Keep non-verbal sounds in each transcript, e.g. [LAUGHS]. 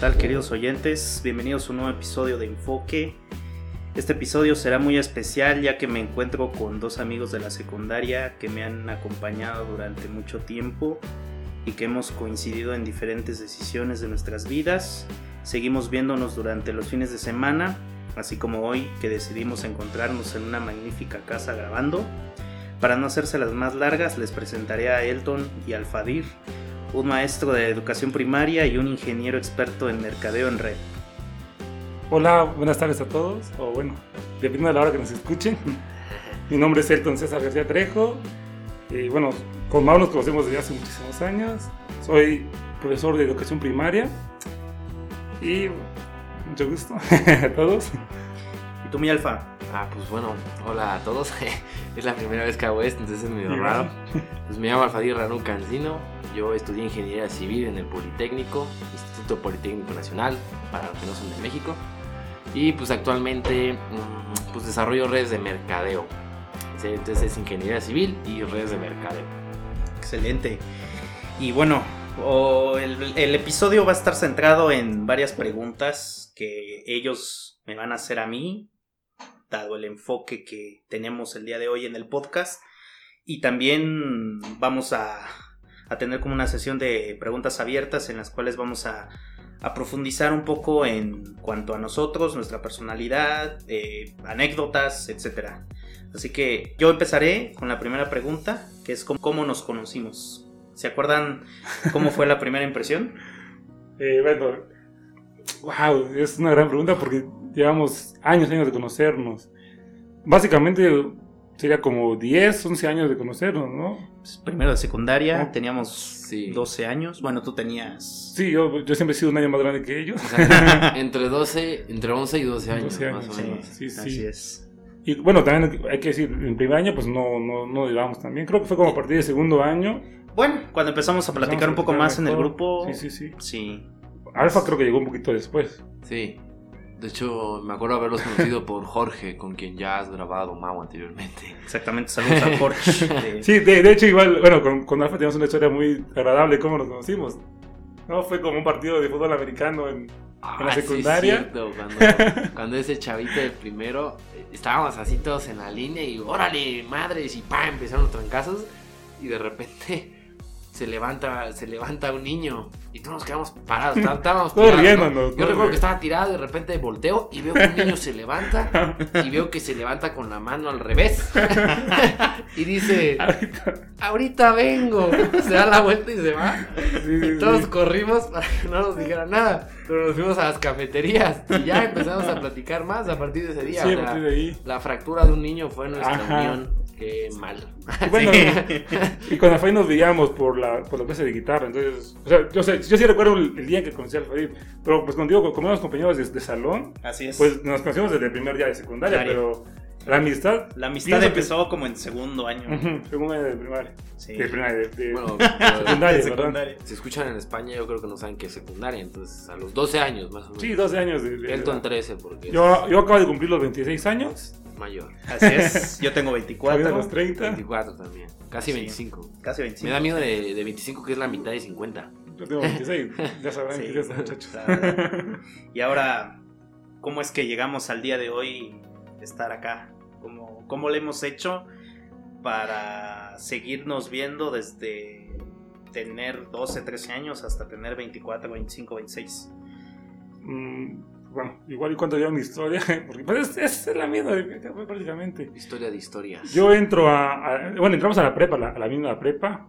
tal queridos oyentes? Bienvenidos a un nuevo episodio de Enfoque. Este episodio será muy especial ya que me encuentro con dos amigos de la secundaria que me han acompañado durante mucho tiempo y que hemos coincidido en diferentes decisiones de nuestras vidas. Seguimos viéndonos durante los fines de semana, así como hoy que decidimos encontrarnos en una magnífica casa grabando. Para no hacerse las más largas, les presentaré a Elton y al Fadir, un maestro de educación primaria y un ingeniero experto en mercadeo en red. Hola, buenas tardes a todos, o bueno, dependiendo de la hora que nos escuchen. Mi nombre es Elton César García Trejo, y bueno, con Mau nos conocemos desde hace muchísimos años. Soy profesor de educación primaria, y mucho gusto [LAUGHS] a todos. ¿Y tú, mi alfa? Ah, pues bueno, hola a todos. [LAUGHS] es la primera vez que hago esto, entonces es medio raro. Pues me llamo Alfadir Ranú Cancino. Yo estudié Ingeniería Civil en el Politécnico, Instituto Politécnico Nacional, para los que no son de México. Y pues actualmente mm, pues desarrollo redes de mercadeo. Entonces es Ingeniería Civil y redes de mercadeo. Excelente. Y bueno, el, el episodio va a estar centrado en varias preguntas que ellos me van a hacer a mí dado el enfoque que tenemos el día de hoy en el podcast. Y también vamos a, tener como una sesión de preguntas abiertas en las cuales vamos a, profundizar un poco en cuanto a nosotros, nuestra personalidad, eh, anécdotas, etc. Así que yo empezaré con la primera pregunta, que es cómo, nos conocimos. ¿Se acuerdan cómo fue la [LAUGHS] primera impresión? Eh, bueno, wow, es una gran pregunta porque llevamos años, años de conocernos. Básicamente sería como 10, 11 años de conocernos, ¿no? Pues, primero de secundaria, teníamos 12 años. Bueno, tú tenías... Sí, yo, yo siempre he sido un año más grande que ellos. [LAUGHS] entre 12, entre 11 y 12 años, 12 años. Más o menos. Sí, sí, Así es. Y bueno, también hay que decir, en primer año pues no, no, no llevamos también. Creo que fue como a partir del segundo año. Bueno, cuando empezamos a platicar un poco más en el grupo. Sí, sí, sí. Sí. Alfa creo que llegó un poquito después. Sí. De hecho, me acuerdo haberlos conocido por Jorge, con quien ya has grabado Mau anteriormente. Exactamente, saludos a Jorge. [LAUGHS] Sí, de, hecho, igual, bueno, con, con Alfa tenemos una historia muy agradable de cómo nos conocimos. ¿No? Fue como un partido de fútbol americano en, en la ah, secundaria. cuando, [LAUGHS] cuando, ese chavito del primero, eh, estábamos así todos en la línea y órale, madres, y pa, empezaron los trancazos. Y de repente se levanta, se levanta un niño y todos nos quedamos parados, estábamos tirados, Yo recuerdo que estaba tirado de repente volteo y veo que un niño se levanta y veo que se levanta con la mano al revés. [LAUGHS] Y dice, ahorita, vengo, se da la vuelta y se va. y todos corrimos para que no nos dijera nada, pero nos fuimos a las cafeterías y ya empezamos a platicar más a partir de ese día. la, fractura de un niño fue nuestra unión. Qué mal. Y, bueno, [LAUGHS] y con Alfaí nos veíamos por la, por la clase de guitarra. Entonces, o sea, yo, sé, yo sí recuerdo el, día en que conocí a Alfaí. Pero pues contigo, como éramos compañeros de, salón, Así es. pues nos conocimos desde el primer día de secundaria. Pero la amistad. La amistad empezó como en segundo año. segundo año de primaria. Sí. De primaria, de, bueno, [LAUGHS] secundaria, secundaria. Si escuchan en España, yo creo que no saben qué es secundaria. Entonces, a los 12 años más o menos. Sí, 12 años. De, Elton 13, porque. Yo, yo acabo de cumplir los 26 años mayor. Así es, [LAUGHS] yo tengo 24. los 30? 24 también. Casi 25. Casi 25. Me da miedo de, de 25, que es la mitad de 50. Yo tengo 26, [LAUGHS] ya sabrán sí, que muchachos. [LAUGHS] Y ahora, ¿cómo es que llegamos al día de hoy estar acá? ¿Cómo, cómo le hemos hecho para seguirnos viendo desde tener 12, 13 años hasta tener 24, 25, 26? Mm bueno, igual y cuando lleva mi historia, [LAUGHS] porque pues es, es la misma prácticamente. Historia de historias. Yo entro a, bueno, entramos a la prepa, a la, misma prepa.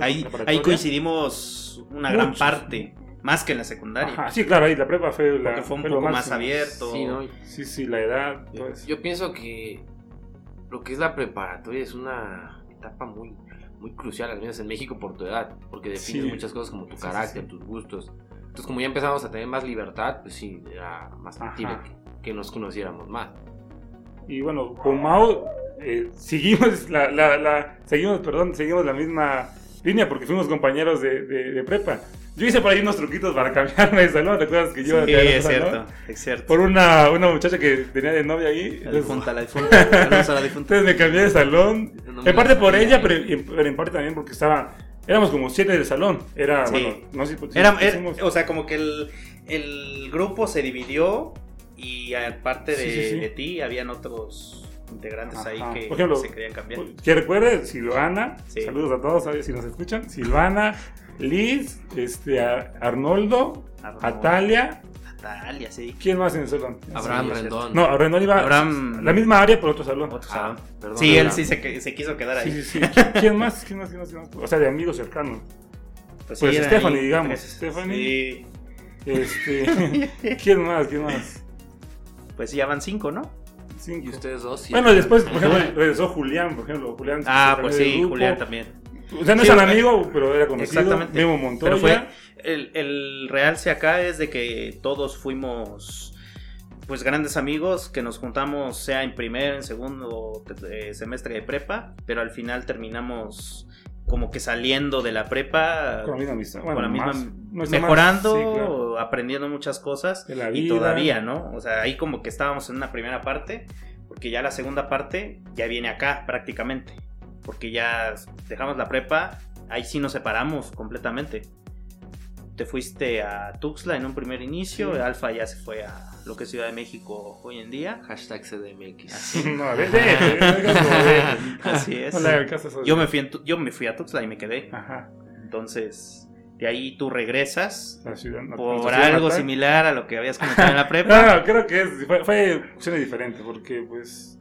ahí, ahí coincidimos una gran parte. Más que en la secundaria. sí, claro, ahí la prepa fue, la, Porque fue un poco más abierto. Sí, ¿no? sí, sí, la edad. Yo, pienso que lo que es la preparatoria es una etapa muy, muy crucial, al menos en México, por tu edad. Porque defines muchas cosas como tu carácter, tus gustos. Entonces, como ya empezamos a tener más libertad, pues sí, era más factible que, nos conociéramos más. Y bueno, con Mao eh, seguimos, la, la, seguimos, perdón, seguimos la misma línea porque fuimos compañeros de, de, prepa. Yo hice por ahí unos truquitos para [LAUGHS] cambiarme de salón, ¿te acuerdas que yo? Sí, es cierto, es cierto. Por una, una muchacha que tenía de novia ahí. La difunta, [LAUGHS] la difunta, la difunta. Entonces me cambié de salón. en parte por ella, pero, pero en parte también porque estaba éramos como siete del salón. Era, Sí. bueno, no sé si Era, si era- hicimos- o sea, como que el, el grupo se dividió y aparte de, Sí, sí, sí. de ti habían otros integrantes ahí que ejemplo, se querían cambiar. Que recuerde, Silvana, saludos a todos, a ver si nos escuchan. Silvana, Liz, este, a- Arnoldo, Arnoldo. Atalia. ¿Quién más en el salón? Abraham Sí, Rendón. No, Arnoldo iba Abraham- la misma área, pero otro salón. Otro Ah, salón. perdón, sí, él sí se, quiso quedar ahí. Sí, sí, sí. ¿Qui- ¿Quién más? ¿Quién más? ¿Quién más? ¿Quién más? O sea, de amigos cercanos. Pues, Pues Stephanie, ahí digamos. Stephanie. Sí. Este, [LAUGHS] ¿Quién más? ¿Quién más? Pues ya van cinco, ¿no? Cinco. Y ustedes dos. Bueno, después, por ejemplo, regresó Julián, por ejemplo. Julián Ah, pues sí. Julián también. O sea, no es eh, amigo, pero era conocido. Exactamente. Memo Montoya. Pero fue el, el realce acá es de que todos fuimos pues grandes amigos que nos juntamos sea en primer, en segundo eh, semestre de prepa, pero al final terminamos como que saliendo de la prepa Con la misma amistad. con Bueno, la misma más- más- mejorando, sí, claro. aprendiendo muchas cosas De la y vida. todavía, ¿no? O sea, ahí como que estábamos en una primera parte, porque ya la segunda parte ya viene acá prácticamente, porque ya dejamos la prepa, ahí sí nos separamos completamente. Te fuiste a Tuxtla en un primer inicio, Sí. Alfa ya se fue a lo que es Ciudad de México hoy en día. Hashtag CDMX. Así, [LAUGHS] No, a ver, vete, vete, vete. así es. Yo me, fui en Tu- yo me fui a Tuxtla y me quedé. Ajá. Entonces, de ahí tú regresas La ciudad. no- por algo natal. similar a lo que habías comentado en la [LAUGHS] No, prepa. no, creo que es, fue, fue opciones diferentes porque pues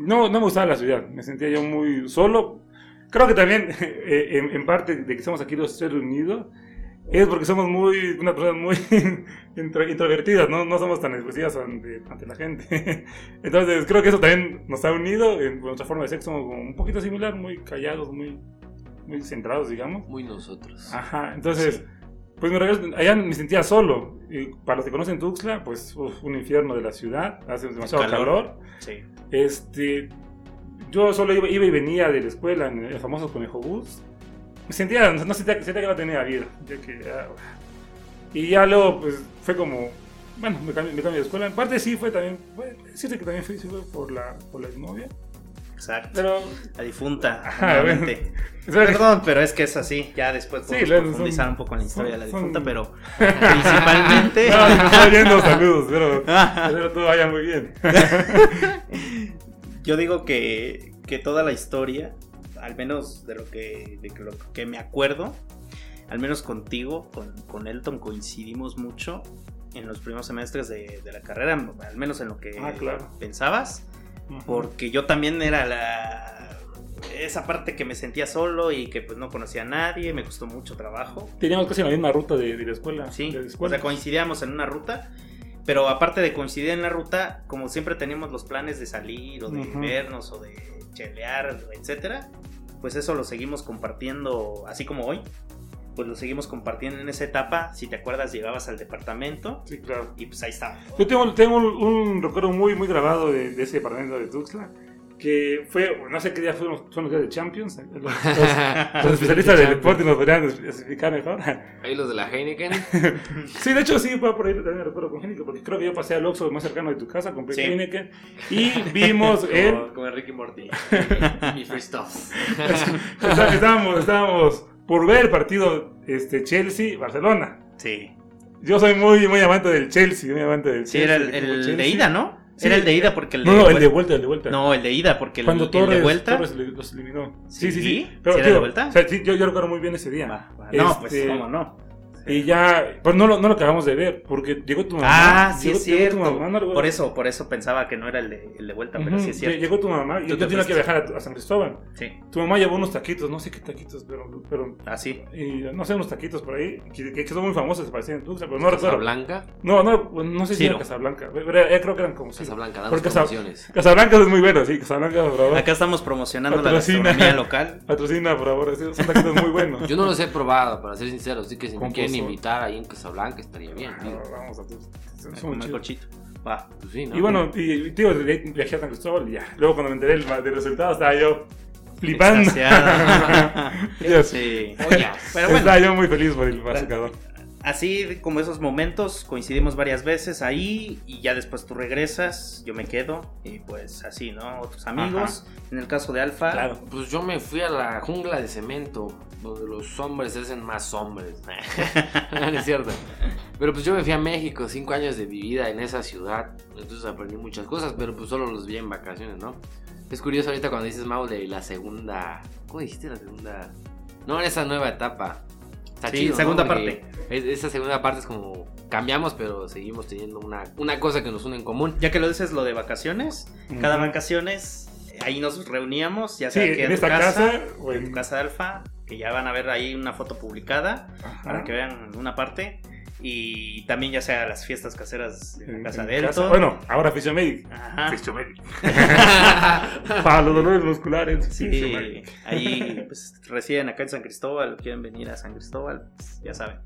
no, no me gustaba la ciudad, me sentía yo muy solo. Creo que también [LAUGHS] eh, en, en parte de que estamos aquí los tres reunidos es porque somos muy, una persona muy [LAUGHS] intro- introvertidas, ¿no? no somos tan expresivas ante, ante la gente. [LAUGHS] Entonces creo que eso también nos ha unido, en nuestra forma de ser somos como un poquito similar, muy callados, muy, muy centrados, digamos. Muy nosotros. Ajá, entonces, pues me regreso, allá me sentía solo. Y para los que conocen Tuxtla, pues uf, un infierno de la ciudad, hace demasiado Calor. calor. Sí. Este, yo solo iba, iba y venía de la escuela en el famoso Conejo Bus. Me sentía, no sentía, sentía que no tenía vida. ya que ya- y ya luego, pues fue como, bueno, me cambié, me cambié de escuela. En parte sí fue también, fue, cierto que también fue, sí fue por la, por la exnovia. Exacto. Pero, La difunta. Ajá, que- Perdón, pero es que es así. Ya después podemos profundizar son- un poco en la historia de la difunta, son- pero [LAUGHS] principalmente. no, estoy oyendo, saludos, pero [LAUGHS] espero todo vaya muy bien. [LAUGHS] Yo digo que, que toda la historia, al menos de lo que, de lo que me acuerdo, al menos contigo, con, con Elton, coincidimos mucho en los primeros semestres de, de la carrera, al menos en lo que Ah, claro. pensabas, porque yo también era la esa parte que me sentía solo y que pues no conocía a nadie, me costó mucho trabajo. Teníamos casi la misma ruta de, de la escuela. Sí, de la o sea, coincidíamos en una ruta, pero aparte de coincidir en la ruta, como siempre teníamos los planes de salir o de Ujú. vernos o de chelear, etcétera, pues eso lo seguimos compartiendo así como hoy. Pues lo seguimos compartiendo en esa etapa. Si te acuerdas, llegabas al departamento Sí, claro. y pues ahí está. Yo tengo, tengo un, un recuerdo muy, muy grabado de, de ese departamento de Tuxtla, que fue, no sé qué día fueron, son los días de Champions. Los, los- los [LAUGHS] especialistas del deporte nos podrían explicar mejor. Ahí los de la Heineken. [LAUGHS] Sí, de hecho sí, fue por ahí también recuerdo con Heineken, porque creo que yo pasé al Oxxo más cercano de tu casa, compré Sí. Heineken y vimos el... Como, como Ricky Morty. Mi free stuff. Está- estábamos, estábamos por ver el partido este, Chelsea-Barcelona. Sí, Yo soy muy, muy amante del Chelsea, muy amante del sí Chelsea. era el, de ida, ¿no? Sí. Era el de ida porque el de No, no, el de vuelta- el de vuelta. No, el de ida porque el, Cuando el Torres, de vuelta. Torres los eliminó. Sí, ¿Sí? sí, sí. ¿Sí era de vuelta? o sea, sí, yo, yo recuerdo muy bien ese día. No, pues Este, cómo no. Y ya, pues no lo, no lo acabamos de ver, porque llegó tu mamá. Ah, sí llegó- es llegó tu cierto. mamá, no recuerdo. por eso, por eso pensaba que no era el de, el de vuelta, pero sí es cierto. Llegó tu mamá y Tú yo te tenía que viajar a, a San Cristóbal. Sí, Tu mamá llevó unos taquitos, no sé qué taquitos, pero, pero así. y, no sé, unos taquitos por ahí, que, que son muy famosos, se parecían en Tuxtla, pero no recuerdo. Casablanca. No, no, no sé si Ciro. era Casablanca, pero eh, creo que eran como Ciro. Casablanca, danos Porque Casa- promociones. Casablanca es muy bueno, sí, Casablanca, por favor. Acá estamos promocionando la gastronomía local. Patrocina, por favor, sí, son taquitos muy buenos. Yo no los he probado, para ser sincero. Así que si me quieren. Invitar ahí en Casablanca estaría bien. Ah, digo. vamos a el chidos. cochito. Va. Pues sí, ¿no? Y bueno, y, de- viajé a San Cristóbal y ya. Luego cuando me enteré del, del resultado estaba yo flipando. Dios. [LAUGHS] sí. Oye, Pero bueno, Estaba yo muy feliz por el marcador. así como esos momentos, coincidimos varias veces ahí y ya después tú regresas, yo me quedo y pues así, ¿no? Otros amigos. En el caso de Alfa, Claro. Pues yo me fui a la jungla de cemento, donde los hombres se hacen más hombres. [LAUGHS] [LAUGHS] no es cierto. Pero pues yo me fui a México, cinco años de mi vida en esa ciudad. Entonces aprendí muchas cosas, pero pues solo los vi en vacaciones, ¿no? Es curioso ahorita cuando dices, Mau, de la segunda... ¿Cómo dijiste la segunda? No, en esa nueva etapa. Está Sí, chido, ¿no? segunda es- Esa segunda parte es como cambiamos, pero seguimos teniendo una, una cosa que nos une en común. ya que lo dices lo de vacaciones, cada Ujú. vacaciones ahí nos reuníamos, ya Sí, sea que en tu esta casa, o en en tu casa de Alfa, que ya van a ver ahí una foto publicada Ajá. para que vean una parte. Y también ya sea las fiestas caseras de la En- casa de. Elton. Bueno, ahora Fisiomedic. Fisiomedic. [LAUGHS] Para los dolores musculares. Sí, ahí pues, residen acá en San Cristóbal, quieren venir a San Cristóbal, pues, ya saben.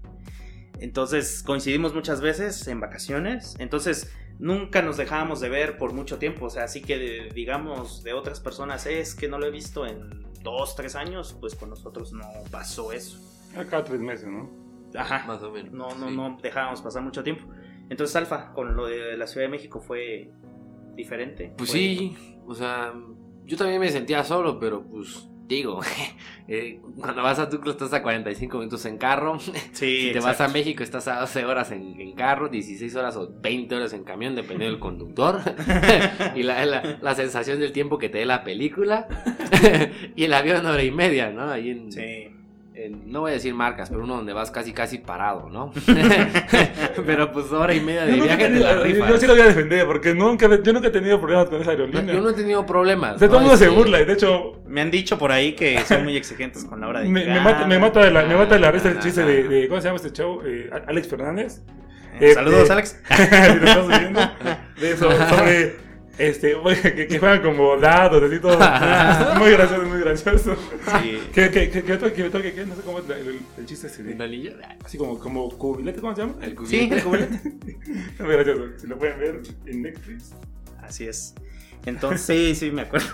Entonces coincidimos muchas veces en vacaciones, entonces nunca nos dejábamos de ver por mucho tiempo, o sea, así que digamos de otras personas es que no lo he visto en dos, tres años, pues con nosotros no pasó eso. Acá tres meses, ¿no? Ajá, Más o menos. no, no, sí. no dejábamos pasar mucho tiempo. Entonces Alfa, con lo de la Ciudad de México fue diferente. Pues Fue- sí, o sea, yo también me sentía solo, pero pues digo, [LAUGHS] eh, cuando vas a Tuxtla estás a 45 minutos en carro, [LAUGHS] Sí, si te vas a México estás a 12 horas en, en carro, 16 horas o 20 horas en camión, dependiendo del conductor, [LAUGHS] y la, la- la sensación del tiempo que te dé la película, y el avión hora y media, ¿no? Ahí en, Sí. En- no voy a decir marcas, pero uno donde vas casi casi parado, ¿no? [LAUGHS] [LAUGHS] pero pues hora y media de Yo, viaje te la tenido- yo- sí lo voy a defender porque nunca, yo nunca he tenido problemas con esa No, aerolínea. yo no he tenido problemas. Sea, todo el ¿no? mundo se burla y de hecho Me han dicho por ahí que son muy exigentes con la hora de me, me mata, me mata de la, me mata de la risa el Ah, chiste de, de- ¿cómo se llama este chavo? Eh, Alex Fernández. Eh, Saludos, eh, Alex. si lo estás viendo, de eso, [LAUGHS] sobre este, [LAUGHS] que, que juegan como dados, así todo. [LAUGHS] [LAUGHS] muy gracioso, muy gracioso. Sí. Que otro, que otro, que no sé cómo es la- el, el chiste ese así como, como cubilete, ¿cómo se llama? El Sí, cubierto. el cubilete. Muy gracioso, si lo pueden ver en Netflix. Así es. Entonces, sí, sí, me acuerdo.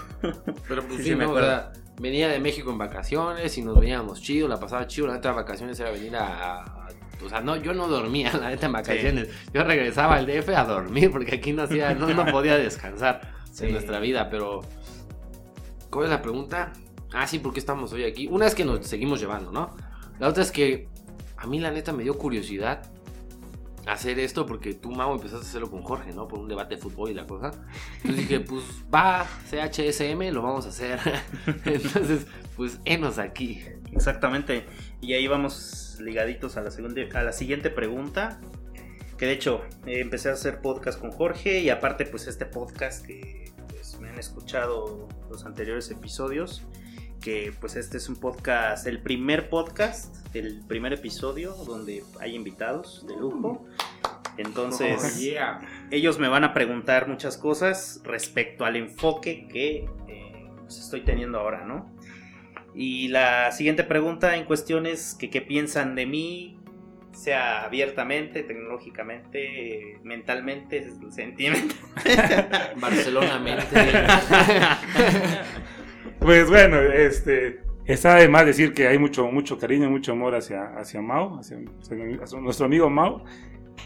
Pero pues Sí, sí, sí, me acuerdo. sea, venía de México en vacaciones y nos veníamos chido, la pasaba chido. La neta, vacaciones era venir a. o sea, no, yo no dormía, [LAUGHS] la neta, en vacaciones. Yo regresaba al DF a dormir porque aquí no hacía, no, no [LAUGHS] podía descansar Sí. en nuestra vida, pero. ¿Cuál es la pregunta? Ah, sí, ¿por qué estamos hoy aquí? Una es que nos seguimos llevando, ¿no? La otra es que a mí la neta me dio curiosidad hacer esto porque tú, Mau, empezaste a hacerlo con Jorge, ¿no? Por un debate de fútbol y la cosa. Entonces dije, [LAUGHS] pues va, CHSM, lo vamos a hacer. Entonces, pues, enos aquí. Exactamente. Y ahí vamos ligaditos a la, segunda, a la siguiente pregunta. Que de hecho, eh, empecé a hacer podcast con Jorge y aparte, pues este podcast que pues, me han escuchado los anteriores episodios. Que pues este es un podcast, el primer podcast, el primer episodio donde hay invitados de lujo. Entonces, Oh, yeah. ellos me van a preguntar muchas cosas respecto al enfoque que eh, pues, estoy teniendo ahora, ¿no? Y la siguiente pregunta en cuestión es que qué piensan de mí, sea abiertamente, tecnológicamente, mentalmente, [LAUGHS] sentimentalmente. Barcelona mente. Pues bueno, este, está de más decir que hay mucho, mucho cariño, mucho amor hacia, hacia Mao, hacia, hacia nuestro amigo Mao.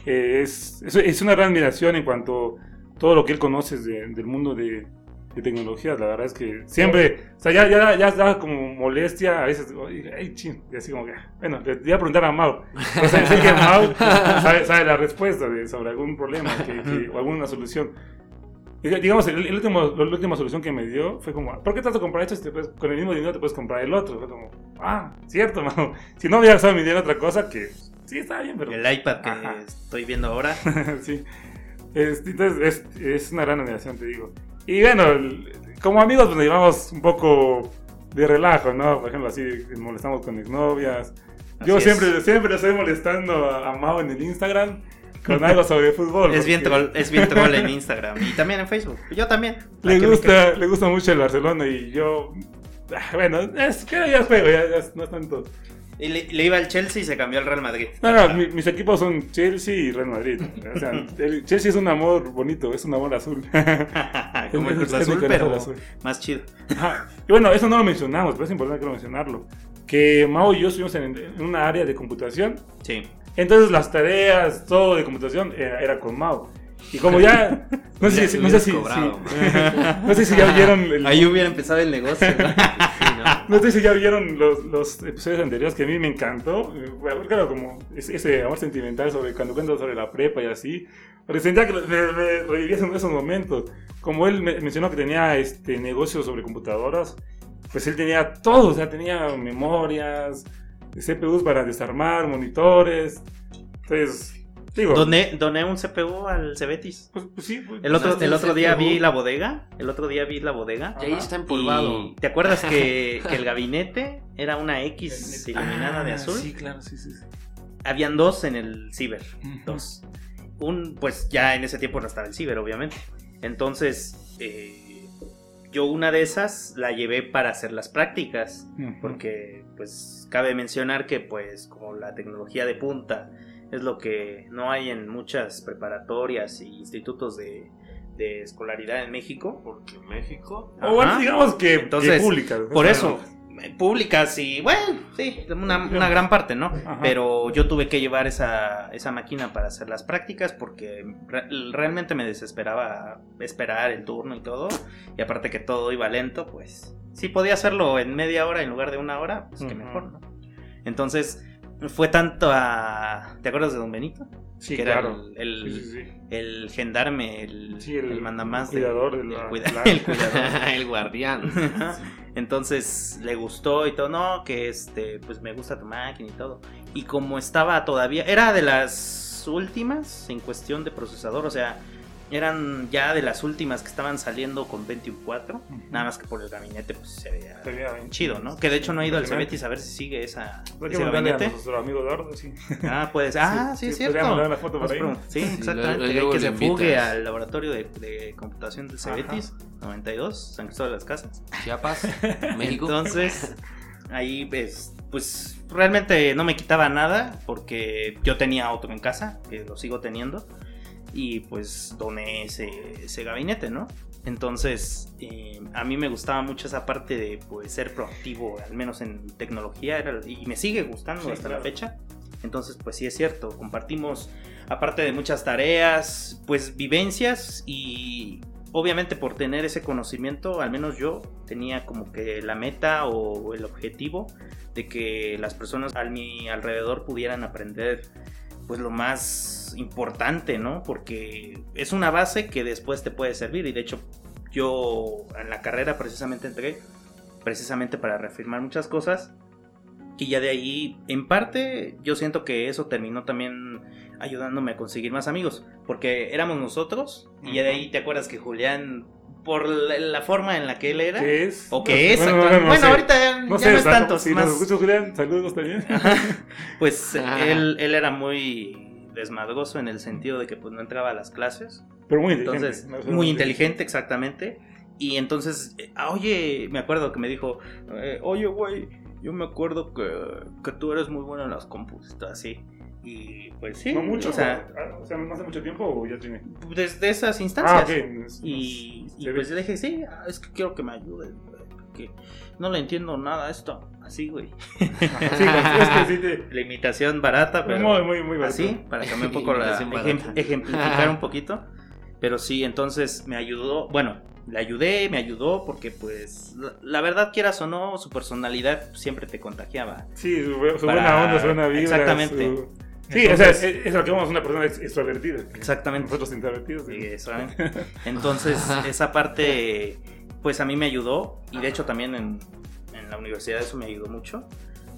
Eh, es, es, es una gran admiración en cuanto a todo lo que él conoce de- del mundo de, de tecnologías. La verdad es que siempre, o sea, ya, ya, ya da como molestia a veces. Ay, chin, y así como que, bueno, le voy a preguntar a Mao. O sea, sé que Mao sabe, sabe la respuesta de- sobre algún problema que- que- o alguna solución. Diga- Digamos, el, el último, la última solución que me dio fue como, ¿por qué te a comprar esto si te puedes- con el mismo dinero te puedes comprar el otro? Fue como, ah, cierto, mano. Si no hubiera gastado mi dinero en otra cosa, que sí está bien, pero... El iPad que Ajá. estoy viendo ahora. [LAUGHS] sí. Este, entonces, es, es una gran admiración, te digo. Y bueno, como amigos, pues nos llevamos un poco de relajo, ¿no? Por ejemplo, así, molestamos con exnovias. Yo es. siempre, siempre estoy molestando a, a Mao en el Instagram con algo sobre fútbol. Es bien, troll, es bien troll en Instagram y también en Facebook. Yo también. Le me gusta, le gusta mucho el Barcelona y yo. ah, Bueno, es que ya juego, ya, ya no es tanto. Y le, le iba al Chelsea y se cambió al Real Madrid. No, no, mi- mis equipos son Chelsea y Real Madrid. O sea, [LAUGHS] el Chelsea es un amor bonito, es un amor azul. [LAUGHS] Como el Cruz Azul, pero azul. más chido. Ajá. Y bueno, eso no lo mencionamos, pero es importante que lo mencionarlo. Que Mao y yo estuvimos en, en una área de computación Sí. Entonces las tareas, todo de computación era, era con Mao. Y como ya, [LAUGHS] no sé, si, no sé si, cobrado. si- no sé si ya vieron, el- Ahí hubiera empezado el negocio. ¿no? [LAUGHS] ¿no? sé si ya vieron los, los episodios anteriores que a mí me encantó. Claro, como ese, amor sentimental sobre cuando cuento sobre la prepa y así. Sentía que me, me revivía esos, momentos. Como él me- mencionó que tenía este negocios sobre computadoras, pues él tenía todo, o sea, tenía memorias, CPUs para desarmar, monitores. Entonces, digo, Doné, doné un CPU al Cebetis. pues, pues sí. pues, El otro, el otro día vi la bodega. El otro día vi la bodega. Y ahí está empolvado. Y ¿Te acuerdas que, [LAUGHS] que el gabinete era una X iluminada de Ah, azul? Sí, claro, sí, sí. sí. Habían dos en el ciber. Dos. Un, pues ya en ese tiempo no estaba el ciber, obviamente. Entonces, eh, yo una de esas la llevé para hacer las prácticas. Porque, pues, cabe mencionar que, pues, como la tecnología de punta es lo que no hay en muchas preparatorias y institutos de, de escolaridad en México. Porque México. O bueno, digamos que, Entonces, que públicas. Por eso, públicas y, bueno, sí, una, una gran parte, ¿no? Ajá. Pero yo tuve que llevar esa, esa máquina para hacer las prácticas porque re- realmente me desesperaba esperar el turno y todo. Y aparte que todo iba lento, pues si podía hacerlo en media hora en lugar de una hora, pues que mejor, ¿no? Entonces fue tanto a... ¿Te acuerdas de Don Benito? Sí, que era claro. el, el, Sí, sí, sí. el gendarme, el, Sí, el el mandamás. cuidador de el la- cuida- la- [LAUGHS] el cuidador. [LAUGHS] el guardián. [LAUGHS] Entonces le gustó y todo, no, que este, pues me gusta tu máquina y todo. Y como estaba todavía, era de las últimas en cuestión de procesador, o sea, eran ya de las últimas que estaban saliendo con 21.4, Ujú. nada más que por el gabinete pues se veía Se veía bien chido, ¿no? Que de hecho no he ido al. Cebetis a ver si sigue esa, que ese a gabinete. nuestro amigo Eduardo, sí. Ah, puedes, ah, sí, es podríamos cierto. mandar una foto ahí. pregun- Sí, Sí, exactamente. luego que se fugue al laboratorio de, de computación del Cebetis, 92, San Cristóbal de las Casas. Chiapas, [LAUGHS] México. Entonces, ahí pues, pues realmente no me quitaba nada porque yo tenía otro en casa, que lo sigo teniendo, y pues doné ese, ese gabinete, ¿no? Entonces, eh, a mí me gustaba mucho esa parte de pues, ser proactivo, al menos en tecnología, era- y me sigue gustando Sí, hasta claro. la fecha. Entonces, pues sí es cierto, compartimos, aparte de muchas tareas, pues vivencias y obviamente por tener ese conocimiento, al menos yo tenía como que la meta o el objetivo de que las personas a mi alrededor pudieran aprender pues lo más importante, ¿no? Porque es una base que después te puede servir. Y de hecho yo en la carrera precisamente entré precisamente para reafirmar muchas cosas. Y ya de ahí en parte yo siento que eso terminó también ayudándome a conseguir más amigos. Porque éramos nosotros y ya de ahí te acuerdas que Julián por la, la forma en la que él era ¿Qué es? o que es Bueno, bueno, sé. ahorita ya No ya sé, no es tanto Si más- nos escuchas, Julián, saludos también. [LAUGHS] pues Ah. él, él era muy desmadroso en el sentido de que pues no entraba a las clases Pero muy inteligente. entonces, ¿no? muy inteligente, exactamente. Y entonces, eh, ah, oye, me acuerdo que me dijo, eh, oye, güey, yo me acuerdo que, que tú eres muy bueno en las compus, y todo así. Y pues sí, No mucho, o sea, ah, o sea, no hace mucho tiempo o ya tiene. desde esas Ah, instancias. ok. es- Y, pues le dije, sí, ah, es que quiero que me ayudes, güey, porque no le entiendo nada a esto. Así, güey. [LAUGHS] Sí, es que sí te. La imitación barata, pero... Muy, muy, muy barato. así, para cambiar un poco la barata. ejemplificar un [LAUGHS] poquito. Pero sí, entonces me ayudó, bueno, le ayudé, me ayudó porque pues la, la verdad quieras o no, su personalidad siempre te contagiaba. Sí, su, bu- su Para- buena onda, su buena vibra. Exactamente. su- Sí, Entonces- o sea, es, es lo que vamos una persona ex- extrovertida. Exactamente. Nosotros introvertidos. Sí. [LAUGHS] Entonces esa parte pues a mí me ayudó y de hecho también en, en la universidad eso me ayudó mucho.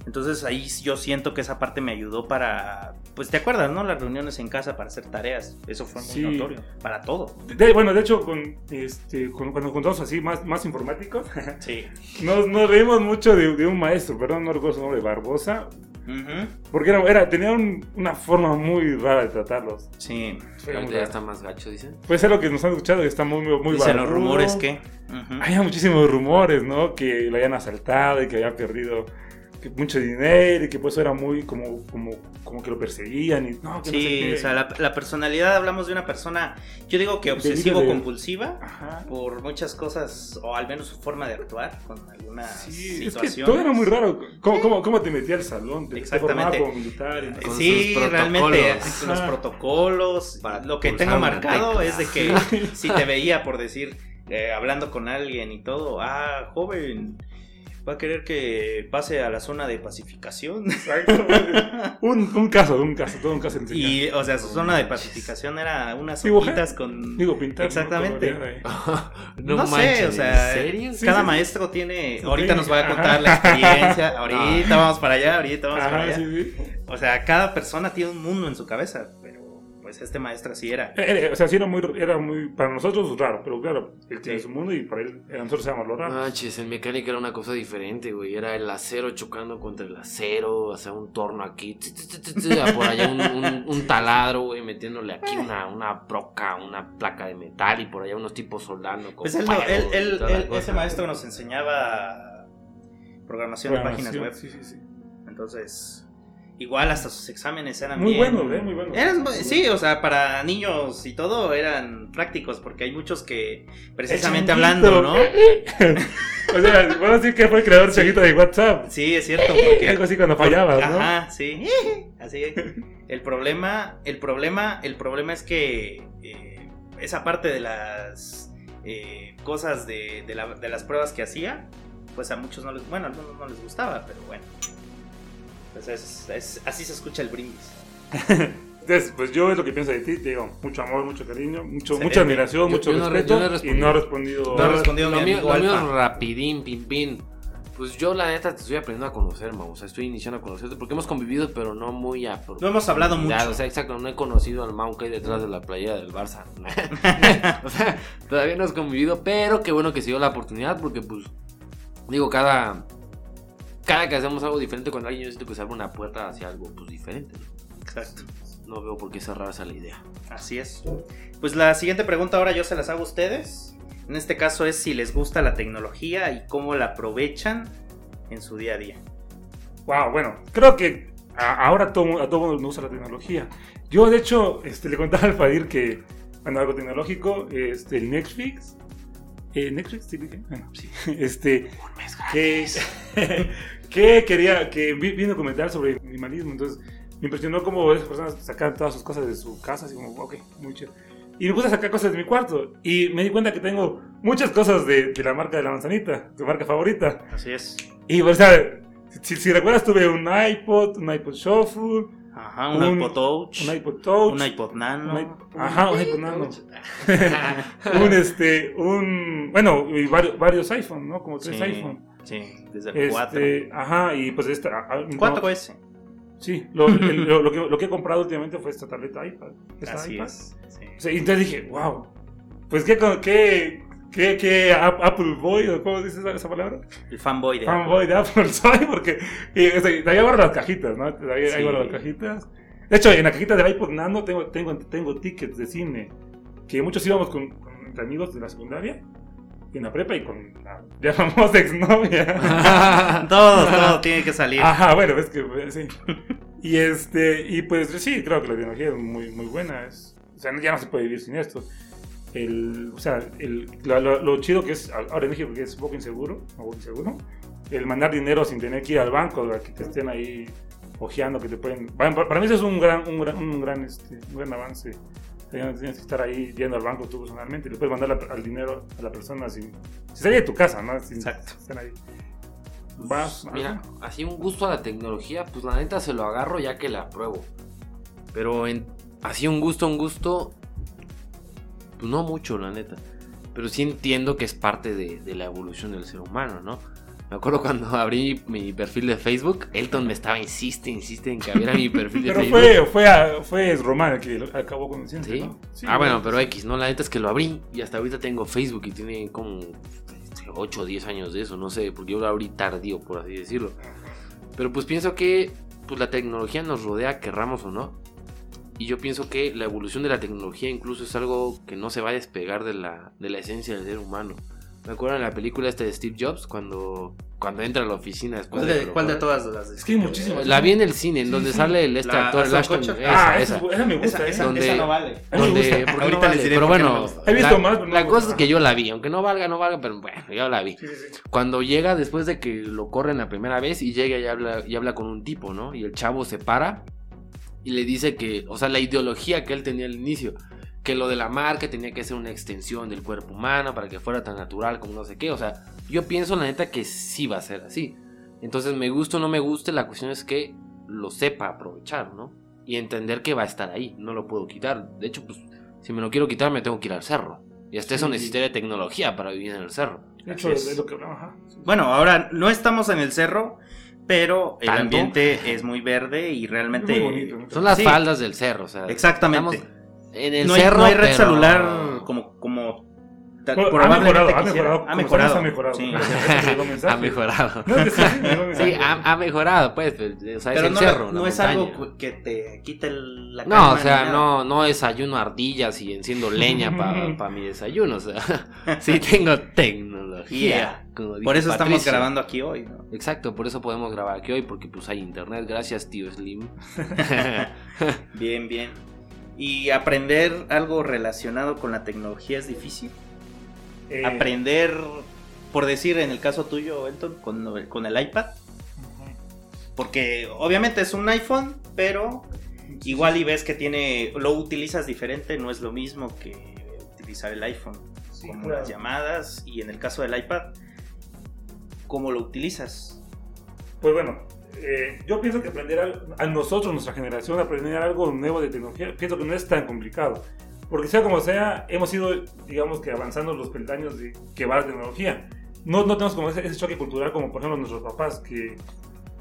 Entonces ahí yo siento que esa parte me ayudó para, pues te acuerdas, ¿no? Las reuniones en casa para hacer tareas. Eso fue muy Sí. notorio. Para todo. De- bueno, de hecho, con, este, con- cuando nos juntamos así más, más informáticos, Sí. [LAUGHS] nos, nos reímos mucho de, de un maestro, perdón, no recuerdo su nombre, Barbosa, Porque era, era- tenía un- una forma muy rara de tratarlos. Sí. Ahorita ya está más gacho, dicen. Puede ser lo que nos han escuchado, que está muy, muy, Dicen los rumores que. Había muchísimos rumores, ¿no? Que lo habían asaltado y que había perdido que mucho dinero y que por eso era muy como, como, como que lo perseguían y no, que no sé Sí, qué. o sea, la, la personalidad, hablamos de una persona, yo digo que obsesivo-compulsiva Ajá. por muchas cosas, o al menos su forma de actuar con alguna Sí, es que situación. todo era muy raro. ¿Cómo, cómo, cómo te metía al salón? Te, Exactamente. como militar. y- Con Sí, sus realmente, protocolos. los Ajá. protocolos. Para lo que tengo marcado es de que si te veía por decir, eh, hablando con alguien y todo, ah, joven, va a querer que pase a la zona de pacificación. Exacto. [LAUGHS] un, un caso, un caso, todo un caso enseñado. Y, o sea, su zona de pacificación era unas hojitas con... Digo, pintar. Exactamente. [LAUGHS] No, sé, o sea, ¿en serio? Cada sí, sí. maestro tiene. Ahorita nos va a contar ajá. la experiencia. [LAUGHS] Ahorita vamos para allá, ahorita vamos para allá. sí, sí. O sea, cada persona tiene un mundo en su cabeza, pues este maestro así era. Eh, eh, o sea, sí era muy, era muy, para nosotros raro, pero claro, él tiene Sí. su mundo y para él, a nosotros se llama lo raro. Manches, en mecánica era una cosa diferente, güey. Era el acero chocando contra el acero, o sea, un torno aquí, por allá un, un- un taladro, güey, metiéndole aquí una, una broca, una placa de metal y por allá unos tipos soldando con Pues él, no- fuego él- ese maestro nos enseñaba programación de páginas web. Sí, sí, sí. Entonces, igual hasta sus exámenes eran Muy bien- buenos, ¿eh? Muy buenos. Eran, sí, o sea, para niños y todo eran prácticos, porque hay muchos que, precisamente hablando, ¿no? [LAUGHS] o sea, puedo decir que fue el creador Sí. de WhatsApp. Sí, es cierto, porque [LAUGHS] Algo así cuando fallabas, ¿no? Ajá, sí. [LAUGHS] Así. El problema, el problema, el problema es que eh, esa parte de las eh, cosas de, de la- de las pruebas que hacía, pues a muchos no les, bueno, a algunos no les gustaba, pero bueno. Pues es- es- así se escucha el brindis. Entonces, pues yo es lo que pienso de ti, te digo, mucho amor, mucho cariño, mucho, mucha admiración, Yo- mucho yo no respeto yo no y no ha respondido. No ha respondido lo bien, mío, lo mío es rapidín, pim, pim. Pues yo, la neta, te estoy aprendiendo a conocer, man. O sea, estoy iniciando a conocerte porque hemos convivido, pero no muy a No hemos hablado mucho. O sea, exacto, no he conocido al Mau que hay detrás de la playa del Barça. [LAUGHS] o sea, todavía no hemos convivido, pero qué bueno que se dio la oportunidad porque, pues, digo, cada. Cada que hacemos algo diferente con alguien, yo siento que se abre una puerta hacia algo, pues, diferente. ¿no? Exacto. No veo por qué cerrarse la idea. Así es. Pues la siguiente pregunta ahora yo se las hago a ustedes. En este caso es si les gusta la tecnología y cómo la aprovechan en su día a día. Wow, bueno, creo que a- ahora todo, a todo mundo nos usa la tecnología. Yo, de hecho, este, le contaba al Fadir que, bueno, algo tecnológico, este, el Netflix. Eh, Netflix, sí, dije. Bueno, sí. [LAUGHS] Este, que, [LAUGHS] que quería, que vi, vi un documental sobre minimalismo, entonces me impresionó cómo esas personas sacaban todas sus cosas de su casa, así como, ok, muy chido. Y me puse a sacar cosas de mi cuarto y me di cuenta que tengo muchas cosas de, de la marca de la manzanita, tu marca favorita. Así es. Y, o sea, si, si recuerdas, tuve un iPod, un iPod Shuffle, Ajá, un, Un- iPod Touch, un iPod Touch. un iPod Nano. un iPod- ajá, un iPod Nano. [LAUGHS] un, este, un, bueno, y varios, varios iPhone, ¿no? Como tres Sí, iPhone. Sí, desde el 4. Este, ajá, y pues esta. ah, ah, no, 4S. Sí, lo, el- [LAUGHS] lo, lo que, lo que he comprado últimamente fue esta tableta iPad. Esta Así iPad. es. sí. O sea, y entonces dije, wow, pues qué, qué, qué, qué Ap- Apple Boy, o ¿cómo dices esa, palabra? El fanboy de Fanboy de Apple soy, [LAUGHS] porque y, o sea, de ahí guardo las cajitas, ¿no? De ahí, ahí Sí. guardo las cajitas. De hecho, en la cajita del iPod Nano tengo, tengo, tengo tickets de cine, que muchos íbamos con, con amigos de la secundaria, en la prepa y con la ya famosa exnovia. [LAUGHS] Todo, todo tiene que salir. Ajá, bueno, ves que pues, sí. Y este, y pues sí, creo que la tecnología es muy, muy buena. Es, o sea, ya no se puede vivir sin esto. El, o sea, el, lo, lo- lo chido que es ahora en México, que es un poco inseguro, o inseguro, el mandar dinero sin tener que ir al banco, que te estén ahí ojeando, que te pueden... Para, para mí eso es un gran, un gran, un gran, este, un gran avance. Tienes que estar ahí yendo al banco tú personalmente, le puedes mandar la- al dinero a la persona sin, sin salir de tu casa, ¿no? Exacto. ahí. Vas, Mira, así un gusto a la tecnología, pues la neta se lo agarro ya que la pruebo. Pero en, así un gusto, un gusto, pues no mucho, la neta. Pero sí entiendo que es parte de, de la evolución del ser humano, ¿no? Me acuerdo cuando abrí mi perfil de Facebook, Elton me estaba insiste, insiste en que abriera mi perfil de Pero Facebook. fue, fue, a- fue Román el que acabó conociendo, ¿Sí? ¿no? Sí, ah, bueno, ¿no? pero X, ¿no? La neta es que lo abrí y hasta ahorita tengo Facebook y tiene como 8 o 10 años de eso, no sé, porque yo lo abrí tardío, por así decirlo. Pero pues pienso que pues, la tecnología nos rodea, querramos o no. Y yo pienso que la evolución de la tecnología incluso es algo que no se va a despegar de la, de la esencia del ser humano. Me acuerdo en la película este de Steve Jobs cuando, cuando entra a la oficina después ¿Cuál de, lo cuál de todas las de Es que muchísimas. La vi en el cine, en Sí, donde sí. sale el este La actor, el Ashton. Esa, ah, esa. esa, esa me gusta. Esa, ¿eh? esa, Donde- esa no vale. Donde, gusta. ¿por qué Ahorita no les vale? diré Pero no bueno. He visto la, más, pero no la cosa es que yo la vi, aunque no valga, no valga, pero bueno, yo la vi. Sí, sí, sí. Cuando llega después de que lo corren la primera vez y llega y habla, y habla con un tipo, ¿no? Y el chavo se para y le dice que, o sea, la ideología que él tenía al inicio, que lo de la marca tenía que ser una extensión del cuerpo humano para que fuera tan natural como no sé qué, o sea, yo pienso la neta que sí va a ser así. Entonces, me guste o no me guste, la cuestión es que lo sepa aprovechar, ¿no? Y entender que va a estar ahí, no lo puedo quitar. De hecho, pues, si me lo quiero quitar, me tengo que ir al cerro. Y hasta eso Sí. necesitaría tecnología para vivir en el cerro. De hecho, es. es lo que hablamos. ajá. Sí, sí. Bueno, ahora no estamos en el cerro, pero el ambiente es muy verde y realmente... Son las Sí. faldas del cerro, o sea. Exactamente. estamos en el no, hay, cerro. no hay red pero- celular como, como Bueno, ha mejorado, ha mejorado. Ha mejorado. Ha mejorado. Sí. [LAUGHS] [LAUGHS] Ha mejorado. No, es [LAUGHS] sí, ha, ha mejorado, pues. pues, O sea, es Pero el no, cerro. no es montaña. algo que te quite el- la No, o sea, no, no desayuno ardillas y enciendo leña para mi desayuno. O sea, sí tengo tecnología. Yeah. Por eso estamos Patricio. grabando aquí hoy, ¿no? Exacto, por eso podemos grabar aquí hoy, porque pues hay internet. Gracias, tío Slim. Bien, bien. ¿Y aprender algo relacionado con la tecnología es difícil? Eh, Aprender, por decir en el caso tuyo, Elton, con, el- con el iPad. Porque obviamente es un iPhone, pero igual y ves que tiene, lo utilizas diferente, no es lo mismo que utilizar el iPhone. Sí, como claro. las llamadas y en el caso del iPad, ¿cómo lo utilizas? Pues bueno, eh, yo pienso que aprender algo- a nosotros, nuestra generación, aprender algo nuevo de tecnología, pienso que no es tan complicado. Porque sea como sea, hemos ido, digamos que avanzando los peldaños de que va la tecnología. No, no tenemos como ese, ese choque cultural como por ejemplo nuestros papás que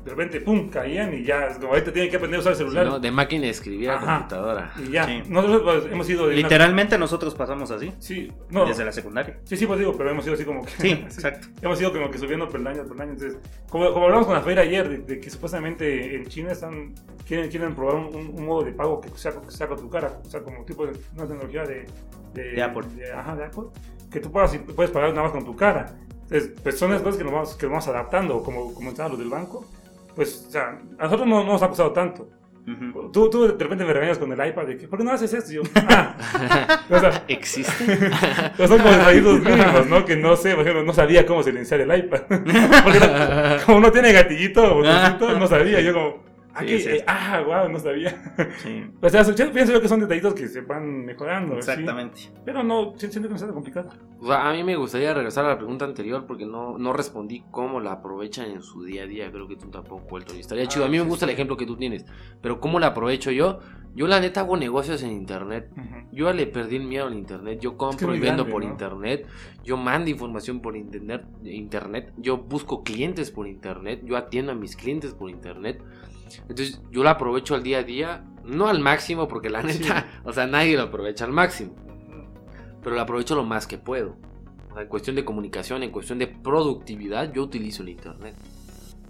de repente, pum, caían y ya, como ahorita tienen que aprender a usar el Sí, celular. ¿no? De máquina de escribir a Ajá. computadora. Y ya, Sí. nosotros pues, hemos ido de una- Literalmente nosotros pasamos así, Sí, no, desde la secundaria. sí, sí, pues digo, pero hemos ido así como que... Sí, [LAUGHS] exacto. Hemos ido como que subiendo peldaños, peldaños. Entonces, como, como hablamos con la feria ayer, de, de que supuestamente en China están quieren, quieren probar un, un- un modo de pago que sea, que sea con tu cara, o sea, como tipo de una tecnología de, De Apple. de- ajá, de Apple, que tú puedas, puedes pagar nada más con tu cara. Entonces, pues son las cosas que nos vamos, que nos vamos adaptando, como comentaban los del banco. Pues, o sea, a nosotros no, no nos ha pasado tanto. Ujú. Tú, tú de repente me regañas con el iPad de que, ¿por qué no haces esto? Y yo, [LAUGHS] ah. o sea, ¿Existe? pero [LAUGHS] son como detallitos mínimos, ¿no? Que no sé, por ejemplo, no sabía cómo silenciar el iPad. [LAUGHS] Porque no- como no tiene gatillito o botoncito, no sabía. Yo como, aquí, Sí, eh, ah, wow, no sabía. Sí, [LAUGHS] O sea, yo pienso yo que son detallitos que se van mejorando. ¿sí? exactamente. Pero no, si- siento tan complicado. O sea, a mí me gustaría regresar a la pregunta anterior porque no, no respondí cómo la aprovechan en su día a día. Creo que tú tampoco, Elton. Y estaría Ah, chido. A mí me gusta el ejemplo que tú tienes. Pero ¿cómo la aprovecho yo? Yo la neta hago negocios en internet. Yo ya le perdí el miedo al internet. Yo compro y vendo grande, por ¿no? internet. Yo mando información por internet, internet. Yo busco clientes por internet. Yo atiendo a mis clientes por internet. Entonces yo la aprovecho al día a día. No al máximo porque la Sí. neta, [LAUGHS] o sea, nadie lo aprovecha al máximo. Pero lo aprovecho lo más que puedo. O sea, en cuestión de comunicación, en cuestión de productividad, yo utilizo el internet.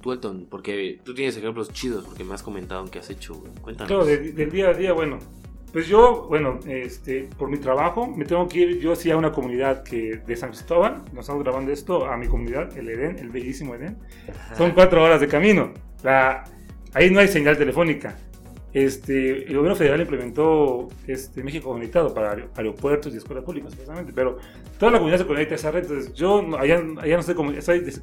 Tú, Elton, porque tú tienes ejemplos chidos porque me has comentado que has hecho. Cuéntanos. Claro, de- del día a día, bueno. Pues yo, bueno, este, por mi trabajo, me tengo que ir yo sí a una comunidad que de San Cristóbal. Nos estamos grabando esto a mi comunidad, el Edén, el bellísimo Edén. Son cuatro horas de camino. La- ahí no hay señal telefónica. Este, el gobierno federal implementó este, México Conectado para aer- aeropuertos y escuelas públicas, precisamente, pero toda la comunidad se conecta a esa red, entonces yo allá, allá no, estoy estoy des-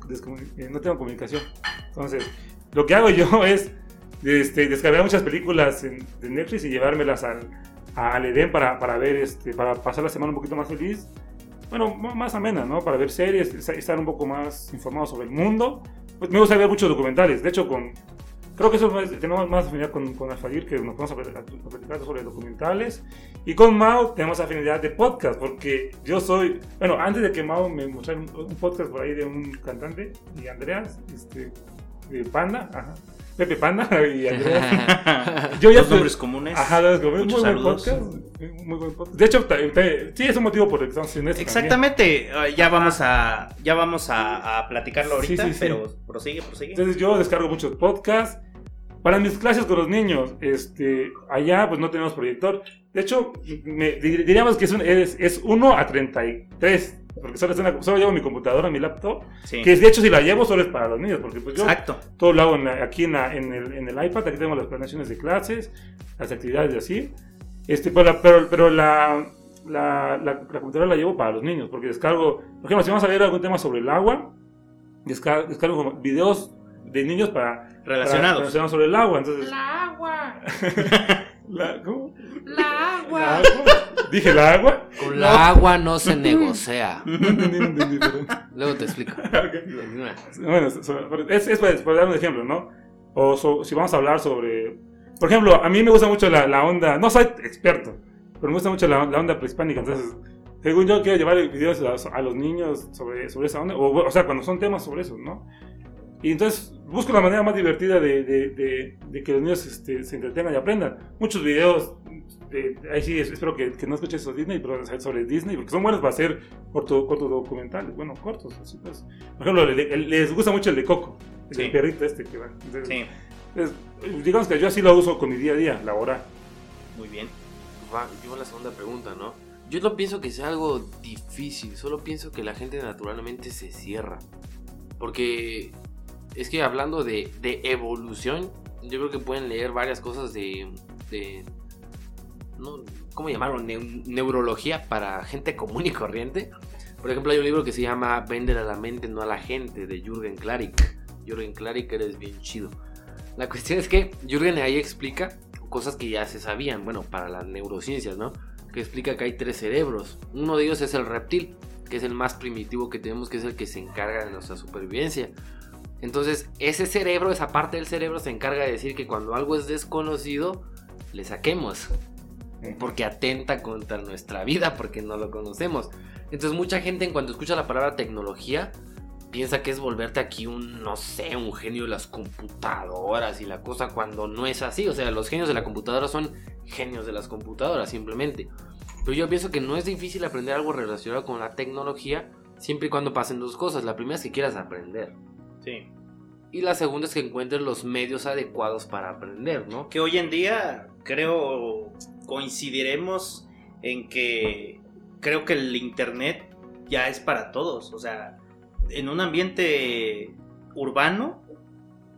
eh, no tengo comunicación. Entonces, lo que hago yo [LAUGHS] es este, descargar muchas películas en, de Netflix y llevármelas al, al Edén para, para ver, este, para pasar la semana un poquito más feliz. Bueno, más amena, ¿no? Para ver series, es- estar un poco más informado sobre el mundo. Pues me gusta ver muchos documentales. De hecho, con, creo que eso es- tenemos más afinidad con, con que nos vamos a platicar sobre documentales. Y con Mao tenemos afinidad de podcast, porque yo soy, bueno, antes de que Mao me mostrara un, un podcast por ahí de un cantante, y Andreas, este, de Panda, ajá, Pepe Panda [LAUGHS] y Andreas. [LAUGHS] Yo ya Los nombres comunes. Ajá, como, muy buen podcast. Muy buen podcast. De hecho, sí, es un motivo por el que estamos haciendo esto. Exactamente, eh, ya vamos a ya vamos a, a platicarlo ahorita, sí, sí. pero prosigue, prosigue. Entonces yo descargo muchos podcasts. Para mis clases con los niños, este, allá pues no tenemos proyector. De hecho, me- dir- diríamos que es, un- es, es 1 a 33. Porque solo, es una- solo llevo mi computadora, mi laptop. Sí. Que de hecho, si la llevo, solo es para los niños. Porque pues yo Exacto. todo lo hago en la- aquí en, la- en el, en el iPad. Aquí tengo las planeaciones de clases, las actividades y así. Este, pero la- pero, pero la, la, la- la computadora la llevo para los niños. Porque descargo, por ejemplo, si vamos a ver algún tema sobre el agua, descargo, descargo videos de niños para Relacionados. para- relacionados sobre el agua. Entonces, La agua. [LAUGHS] la, ¿cómo? La ¿La agua. Dije la agua. Con la agua no se negocia. [LAUGHS] No entendí, no entendí. perdón. Luego te explico. [LAUGHS] Ok. Continúa. Bueno, so- es, es para, para dar un ejemplo, ¿no? O so- si vamos a hablar sobre... Por ejemplo, a mí me gusta mucho la, la onda... No soy experto, pero me gusta mucho la, la onda prehispánica. Entonces, según yo, quiero llevar videos a, a los niños sobre, sobre esa onda. O, o sea, cuando son temas sobre eso, ¿no? Y entonces busco la manera más divertida de, de- de- de que los niños este, se entretengan y aprendan. Muchos videos, de- ahí sí es- espero que, que no escuches sobre Disney, pero sobre Disney, porque son buenos para hacer corto, cortos documentales, bueno, cortos, así pues. Por ejemplo, le- le- les gusta mucho el de Coco, el Sí. perrito este que va. Entonces, Sí, es- digamos que yo así lo uso con mi día a día, laboral. muy bien. Va, yo la segunda pregunta, ¿no? Yo no pienso que sea algo difícil, solo pienso que la gente naturalmente se cierra. Porque es que hablando de, de evolución, yo creo que pueden leer varias cosas de... de no, ¿Cómo llamarlo? Neu- neurología para gente común y corriente. Por ejemplo, hay un libro que se llama Vender a la mente, no a la gente, de Jürgen Klarik. Jürgen Klarik eres bien chido. La cuestión es que Jürgen ahí explica cosas que ya se sabían, bueno, para las neurociencias, ¿no? Que explica que hay tres cerebros. Uno de ellos es el reptil, que es el más primitivo que tenemos, que es el que se encarga de nuestra supervivencia. Entonces, ese cerebro, esa parte del cerebro se encarga de decir que cuando algo es desconocido, le saquemos. Porque atenta contra nuestra vida, porque no lo conocemos. Entonces, mucha gente en cuanto escucha la palabra tecnología, piensa que es volverte aquí un, no sé, un genio de las computadoras y la cosa cuando no es así. O sea, los genios de la computadora son genios de las computadoras, simplemente. Pero yo pienso que no es difícil aprender algo relacionado con la tecnología, siempre y cuando pasen dos cosas. La primera es que quieras aprender. Sí. Y la segunda es que encuentres los medios adecuados para aprender, ¿no? Que hoy en día creo coincidiremos en que creo que el internet ya es para todos. O sea, en un ambiente urbano,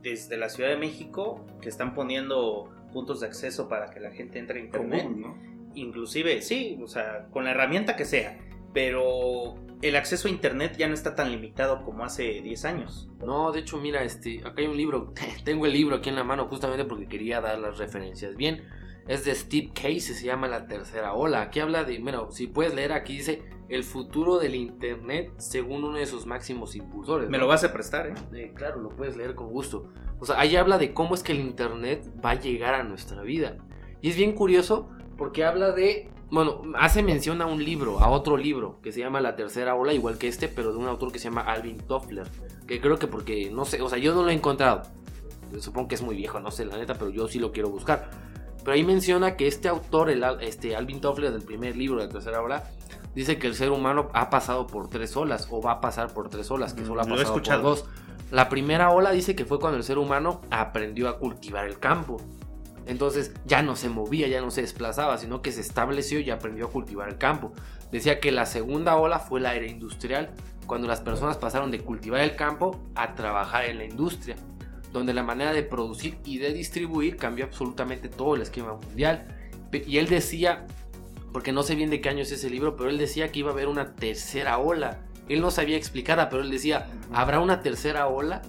desde la Ciudad de México, que están poniendo puntos de acceso para que la gente entre a internet. Común, ¿no? Inclusive, sí, o sea, con la herramienta que sea. Pero el acceso a internet ya no está tan limitado como hace 10 años. No, de hecho, mira, este, acá hay un libro, [LAUGHS] tengo el libro aquí en la mano justamente porque quería dar las referencias bien. Es de Steve Case, se llama La Tercera Ola. Aquí habla de, bueno, si puedes leer, aquí dice el futuro del Internet según uno de sus máximos impulsores. Me ¿no? lo vas a prestar, ¿eh? Eh, claro, lo puedes leer con gusto. O sea, ahí habla de cómo es que el Internet va a llegar a nuestra vida. Y es bien curioso porque habla de, bueno, hace mención a un libro, a otro libro, que se llama La Tercera Ola, igual que este, pero de un autor que se llama Alvin Toffler. Que creo que porque, no sé, o sea, yo no lo he encontrado. Supongo que es muy viejo, no sé, la neta, pero yo sí lo quiero buscar. Pero ahí menciona que este autor, el, este Alvin Toffler del primer libro de la tercera ola, dice que el ser humano ha pasado por tres olas o va a pasar por tres olas, que solo ha Mm, Lo he pasado por dos. La primera ola dice que fue cuando el ser humano aprendió a cultivar el campo. Entonces ya no se movía, ya no se desplazaba, sino que se estableció y aprendió a cultivar el campo. Decía que la segunda ola fue la era industrial, cuando las personas pasaron de cultivar el campo a trabajar en la industria, donde la manera de producir y de distribuir cambió absolutamente todo el esquema mundial. Y él decía, porque no sé bien de qué año es ese libro, pero él decía que iba a haber una tercera ola. Él no sabía explicarla, pero él decía, habrá una tercera ola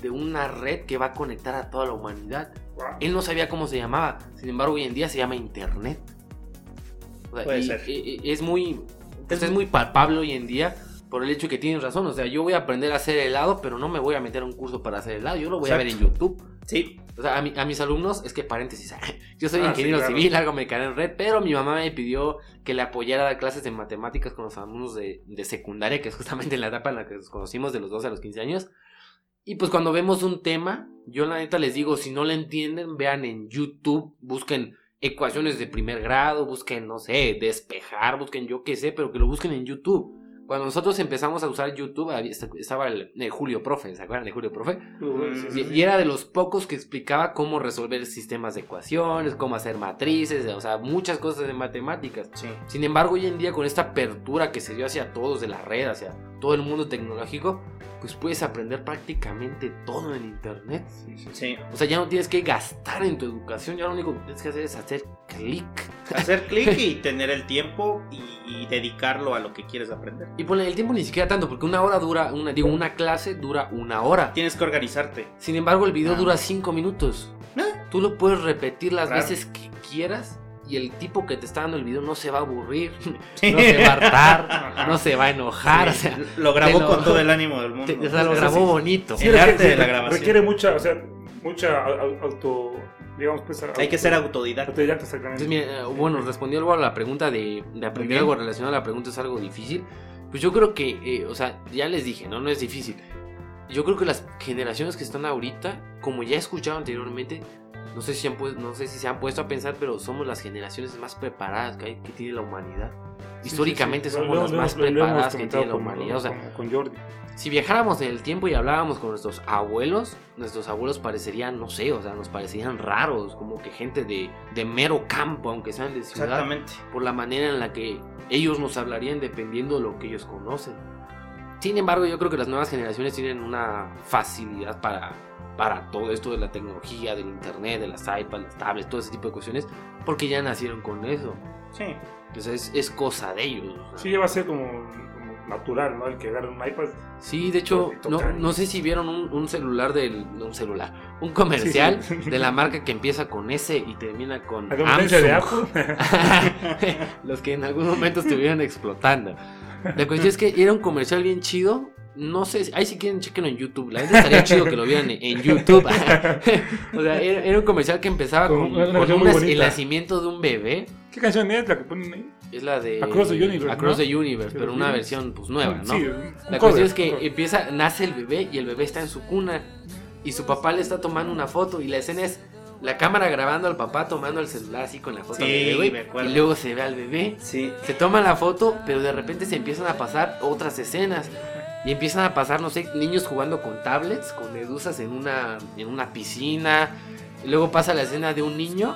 de una red que va a conectar a toda la humanidad. Él no sabía cómo se llamaba, sin embargo hoy en día se llama Internet. O sea, Puede y- ser. y- y es muy, pues, Es muy palpable hoy en día por el hecho que tienes razón. O sea, yo voy a aprender a hacer helado, pero no me voy a meter a un curso para hacer helado. Yo lo voy a ver en. YouTube. Sí, O sea, a, mi- a mis alumnos, es que paréntesis, [LAUGHS] yo soy Ah, sí, ingeniero claro. civil, algo me quedé en red, pero mi mamá me pidió que le apoyara a dar clases de matemáticas con los alumnos de, de secundaria, que es justamente la etapa en la que nos conocimos de los 12 a los 15 años. Y pues cuando vemos un tema, yo la neta les digo, si no lo entienden, vean en YouTube, busquen ecuaciones de primer grado, busquen, no sé, despejar, busquen yo qué sé, pero que lo busquen en YouTube. Cuando nosotros empezamos a usar YouTube, estaba el, el Julio Profe, ¿se acuerdan de Julio Profe? Sí, Y, sí. y era de los pocos que explicaba cómo resolver sistemas de ecuaciones, cómo hacer matrices, o sea, muchas cosas de matemáticas. Sí. Sin embargo, hoy en día con esta apertura que se dio hacia todos de la red, hacia todo el mundo tecnológico, pues puedes aprender prácticamente todo en internet. Sí. O sea, ya no tienes que gastar en tu educación, ya lo único que tienes que hacer es hacer clic. Hacer clic y [LAUGHS] tener el tiempo y, y dedicarlo a lo que quieres aprender. Y ponle el tiempo ni siquiera tanto, porque una hora dura, una, digo, una clase dura una hora. Tienes que organizarte. Sin embargo, el video Ah. dura cinco minutos. ¿Eh? Tú lo puedes repetir las Claro. veces que quieras y el tipo que te está dando el video no se va a aburrir, [LAUGHS] no se va a hartar, no se va a enojar. O sea, lo grabó lo- con todo el [LAUGHS] ánimo del mundo. te- o sea, lo grabó sí. bonito. Sí. el requiere- arte de la grabación. Requiere mucha, o sea, mucha au- au- auto, digamos, pues... Hay que ser autodidacta. autodidacta, exactamente. Entonces, mira, eh, bueno, respondió algo a la pregunta de, de aprender algo relacionado a la pregunta es algo difícil. Pues yo creo que, eh, o sea, ya les dije, ¿no? No es difícil. Yo creo que las generaciones que están ahorita, como ya he escuchado anteriormente, no sé si, han no sé si se han puesto a pensar, pero somos las generaciones más preparadas que, hay, que tiene la humanidad. Sí, sí, Históricamente sí. somos Lo- las lo más lo preparadas que tiene la comentado con- humanidad. O sea, con Jordi. Si viajáramos en el tiempo y hablábamos con nuestros abuelos, nuestros abuelos parecerían, no sé, o sea, nos parecerían raros, como que gente de, de mero campo, aunque sean de ciudad, Exactamente. por la manera en la que ellos nos hablarían dependiendo de lo que ellos conocen. Sin embargo, yo creo que las nuevas generaciones tienen una facilidad para, para todo esto de la tecnología, del internet, de las iPads, las tablets, todo ese tipo de cuestiones, porque ya nacieron con eso. Sí. Entonces es, es cosa de ellos. o sea. Sí, ya va a ser como natural, ¿no? El que agarre un iPad. Sí, de hecho, Porque no, no sé si vieron un, un celular del. un celular. Un comercial Sí, sí. de la marca que empieza con S y termina con. De. Apple. [LAUGHS] Los que en algún momento estuvieron explotando. La cuestión es que era un comercial bien chido. No sé, ahí si quieren, chequenlo en YouTube. La verdad estaría chido que lo vieran en, en YouTube. [LAUGHS] [LAUGHS] o sea, era, era un comercial que empezaba Con con, una el nacimiento de un bebé. ¿Qué canción es la que ponen ahí? Es la de. Across the Universe, Across ¿no? the Universe, pero una versión pues nueva, ¿no? Sí, un La cover, cuestión es que empieza, nace el bebé y el bebé está en su cuna y su papá le está tomando una foto y la escena es la cámara grabando al papá tomando el celular así con la foto Sí, del bebé me y luego se ve al bebé, Sí. se toma la foto pero de repente se empiezan a pasar otras escenas y empiezan a pasar, no sé, niños jugando con tablets, con medusas en una, en una piscina. Luego pasa la escena de un niño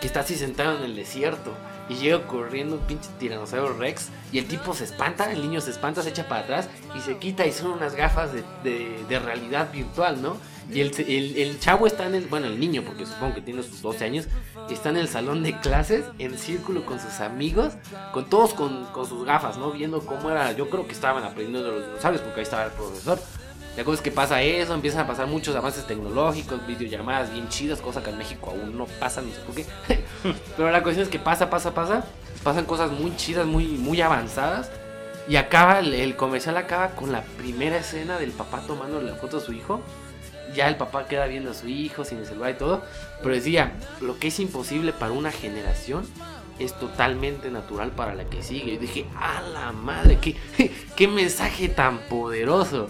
que está así sentado en el desierto y llega corriendo un pinche tiranosaurio rex y el tipo se espanta, el niño se espanta, se echa para atrás y se quita y son unas gafas de, de- realidad virtual, ¿no? Y el, el- el chavo está en el, bueno, el niño, porque supongo que tiene sus 12 años, está en el salón de clases, en círculo con sus amigos, con todos con, con sus gafas, ¿no? Viendo cómo era, yo creo que estaban aprendiendo de los dinosaurios, porque ahí estaba el profesor. La cosa es que pasa eso, empiezan a pasar muchos avances tecnológicos, videollamadas bien chidas, cosa que en México aún no pasa, no sé por qué. [LAUGHS] Pero la cuestión es que pasa, pasa, pasa, pasan cosas muy chidas, muy, muy avanzadas. Y acaba, el, el comercial acaba con la primera escena del papá tomando la foto a su hijo. Ya el papá queda viendo a su hijo sin el celular y todo. Pero decía, lo que es imposible para una generación es totalmente natural para la que sigue. Y dije, a la madre, qué, [LAUGHS] qué mensaje tan poderoso.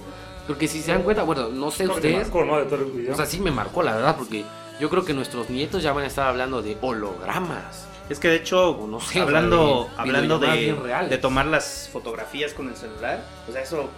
Porque si se dan cuenta, bueno, no sé ustedes, marcó, ¿no? de todo el video. o sea, sí me marcó la verdad, porque yo creo que nuestros nietos ya van a estar hablando de hologramas. Es que de hecho, O no sé, hablando, de hablando de, de tomar las fotografías con el celular, o sea, eso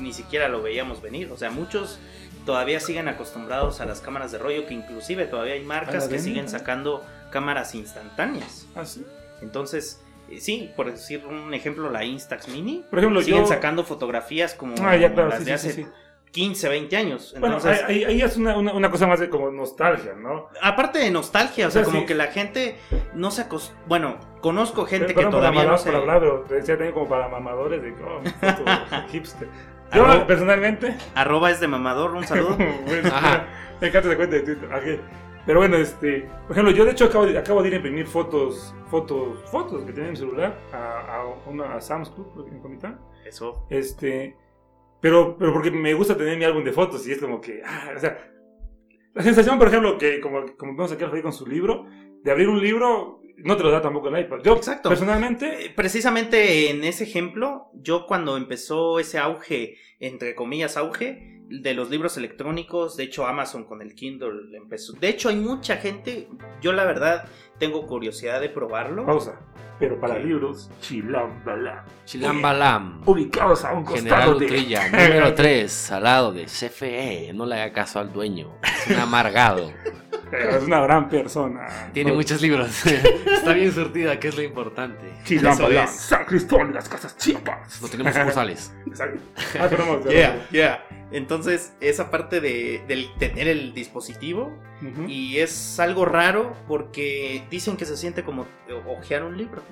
ni siquiera lo veíamos venir. O sea, muchos todavía siguen acostumbrados a las cámaras de rollo, que inclusive todavía hay ¿A marcas que siguen sacando cámaras instantáneas. Ah, sí. Entonces, sí, por decir un ejemplo, la Instax Mini, Por ejemplo, siguen yo... sacando fotografías como Ah, ya, claro, las sí, de hace sí, sí. 15, 20 años. Bueno, Entonces, ahí, ahí es una, una, una cosa más de como nostalgia, ¿no? aparte de nostalgia, o sea, O sea, como sí. que la gente no se acost... Bueno, conozco gente Pero- que perdón todavía no se... por hablar, pero decía también como para mamadores de oh, mi foto [LAUGHS] hipster. Yo, Arroba- personalmente, Arroba es de mamador, un saludo. [LAUGHS] bueno, Ajá. me encanta esa cuenta de Twitter. ok. Pero bueno, este, por ejemplo, yo de hecho acabo de, acabo de ir a imprimir fotos, fotos, fotos que tenía en mi celular a, a, una, a Sam's Club en Comitán. Eso. Este, pero, pero porque me gusta tener mi álbum de fotos y es como que, ah, o sea, la sensación, por ejemplo, que como, como vemos aquí Alfredo con su libro, de abrir un libro, no te lo da tampoco el iPad. Yo, Exacto. personalmente, Eh, Precisamente en ese ejemplo, yo cuando empezó ese auge, entre comillas auge, de los libros electrónicos. De hecho, Amazon con el Kindle empezó. De hecho, hay mucha gente. Yo, la verdad, tengo curiosidad de probarlo. Pausa. Pero para libros, Chilambala. Chilambalam. Ubicados a un General costado de. Utrilla, [LAUGHS] número 3, al lado de CFE. No le haga caso al dueño. Es un amargado. Pero es una gran persona. Tiene No, muchos libros. [LAUGHS] Está bien surtida, que es lo importante. Chilambala. San Cristóbal las Casas Chiapas. No tenemos sucursales. [LAUGHS] Exacto. Ah, perdón, [LAUGHS] Yeah, yeah. Entonces, esa parte de, del tener el dispositivo. Y es algo raro porque dicen que se siente como ojear un libro.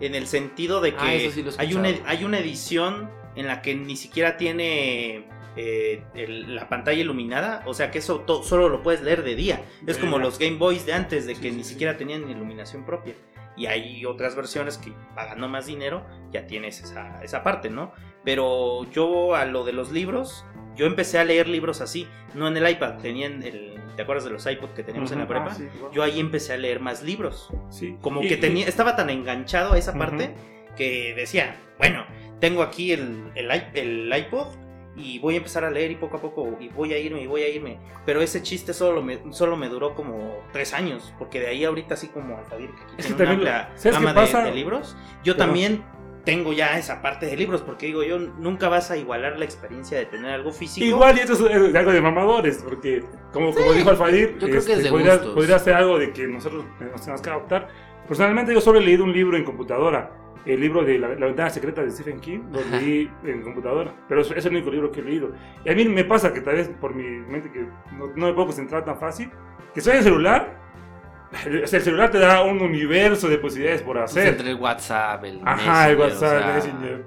En el sentido de que Ah, sí he hay, una, hay una edición en la que ni siquiera tiene eh, el- la pantalla iluminada. O sea que eso to- solo lo puedes leer de día. Es como los Game Boys de antes, de que Sí, ni sí, siquiera tenían iluminación propia. Y hay otras versiones que pagando más dinero ya tienes esa, esa parte, ¿no? Pero yo a lo de los libros, yo empecé a leer libros así, no en el iPad, tenían el, ¿te acuerdas de los iPod que teníamos en la prepa? Ah, sí, wow. Yo ahí empecé a leer más libros. Sí. Como Y- que y- tenía, estaba tan enganchado a esa parte que decía, bueno, tengo aquí el, el iPod y voy a empezar a leer y poco a poco y voy a irme y voy a irme. Pero ese chiste solo me, solo me duró como tres años, porque de ahí ahorita así como Alfadir, que aquí Es tiene una amplia ¿sabes qué gama de- de, libros, yo Perdón. también tengo ya esa parte de libros, porque digo, yo nunca vas a igualar la experiencia de tener algo físico. Igual y esto es, algo de mamadores, porque como, como dijo Alfadir, Yo creo que es de podría, podría ser algo de que nosotros nos tenemos que adoptar. Personalmente yo solo he leído un libro en computadora, el libro de La, La ventana secreta de Stephen King, lo leí en computadora, pero es, es el único libro que he leído. Y a mí me pasa que tal vez por mi mente que no, no me puedo concentrar tan fácil, que estoy en el celular, el, [LAUGHS] o sea, el celular te da un universo de posibilidades por Pues hacer. entre el WhatsApp, el Ajá, el Messenger, o WhatsApp, sea, Messenger.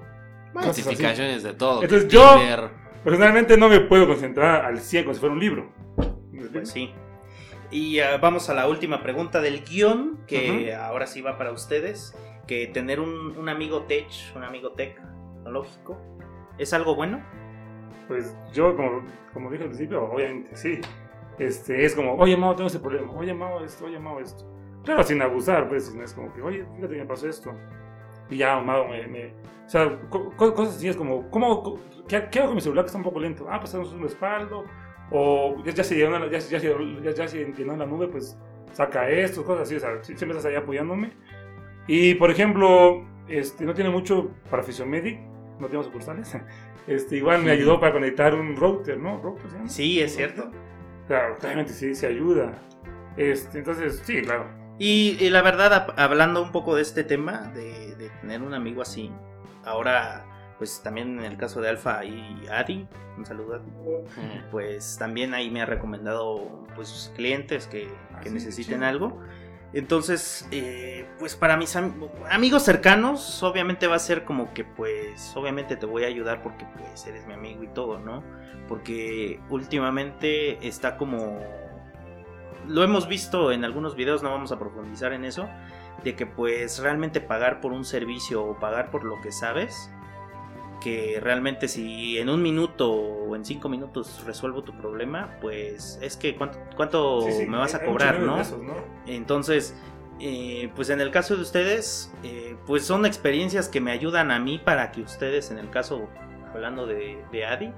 cosas así. Notificaciones de todo. Entonces yo- Tinder. Personalmente no me puedo concentrar al 100 como si fuera un libro. Pues sí. Y ah, vamos a la última pregunta del guion, que ahora sí va para ustedes. Que tener un, un amigo tech, un amigo tecnológico, ¿es algo bueno? Pues yo, como, como dije al principio, obviamente sí. Este, es como, oye, Mao, tengo este problema. Oye, Mao, esto, oye, Mao, esto. Claro, sin abusar, pues, no es como que, oye, fíjate que me pasó esto. Y ya, Mao, me. me- o sea, co- co- cosas así es como, ¿cómo, qué, qué hago con mi celular que está un poco lento? Ah, pues un respaldo. O ya, se llenó la, ya, ya ya- se llenó la nube, pues saca esto, cosas así. O sea, sie- siempre estás ahí apoyándome. Y, por ejemplo, este, no tiene mucho para Physiomedic, no tengo sucursales. [LAUGHS] Este, igual me ayudó para conectar un router, ¿no? ¿Router se llama? Sí, es cierto. Claro, claramente sí, se ayuda. Este, entonces, sí, claro. Y, y la verdad, hablando un poco de este tema, de, de tener un amigo así, ahora, pues también en el caso de Alfa y Adi, un saludo a Adi, Ujú. pues también ahí me ha recomendado pues clientes que, Ah, que necesiten algo. Entonces, eh, pues para mis am- amigos cercanos, obviamente va a ser como que pues, obviamente te voy a ayudar porque pues eres mi amigo y todo, ¿no? Porque últimamente está como... Lo hemos visto en algunos videos, no vamos a profundizar en eso, de que pues realmente pagar por un servicio o pagar por lo que sabes, que realmente si en un minuto o en cinco minutos resuelvo tu problema, pues es que cuánto, cuánto Sí, sí, me vas a cobrar, ¿no? de esos, ¿no? Entonces, eh, pues en el caso de ustedes, eh, pues son experiencias que me ayudan a mí para que ustedes, en el caso, hablando de, de Adi,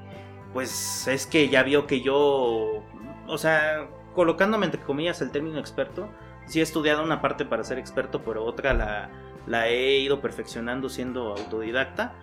pues es que ya vio que yo, o sea, colocándome entre comillas el término experto, sí he estudiado una parte para ser experto, pero otra la, la he ido perfeccionando siendo autodidacta.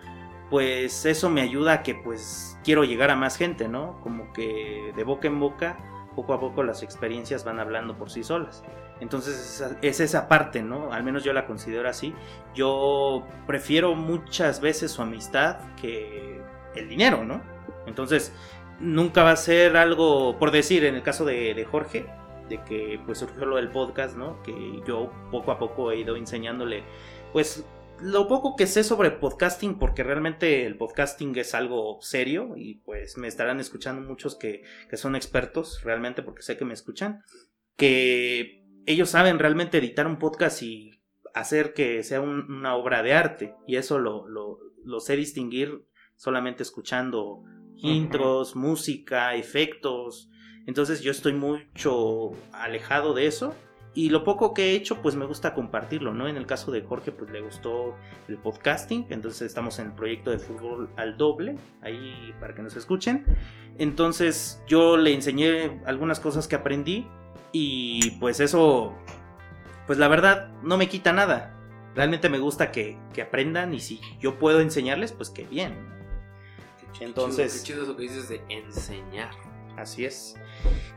Pues eso me ayuda a que pues quiero llegar a más gente, ¿no? Como que de boca en boca poco a poco las experiencias van hablando por sí solas. Entonces es esa- es esa parte, ¿no? Al menos yo la considero así. Yo prefiero muchas veces su amistad que el dinero, ¿no? Entonces nunca va a ser algo, por decir, en el caso de, de Jorge, de que pues surgió lo del podcast, ¿no? Que yo poco a poco he ido enseñándole, pues lo poco que sé sobre podcasting, porque realmente el podcasting es algo serio y pues me estarán escuchando muchos que, que son expertos realmente, porque sé que me escuchan, que ellos saben realmente editar un podcast y hacer que sea un- una obra de arte. Y eso lo, lo, lo sé distinguir solamente escuchando intros, música, efectos. Entonces yo estoy mucho alejado de eso Y lo poco que he hecho, pues me gusta compartirlo, ¿no? En el caso de Jorge, pues le gustó el podcasting, entonces estamos en el proyecto de fútbol al doble, ahí para que nos escuchen. Entonces yo le enseñé algunas cosas que aprendí y pues eso, pues la verdad no me quita nada. Realmente me gusta que, que aprendan y si yo puedo enseñarles, pues que bien. Entonces... Qué chido eso que dices de enseñar. Así es.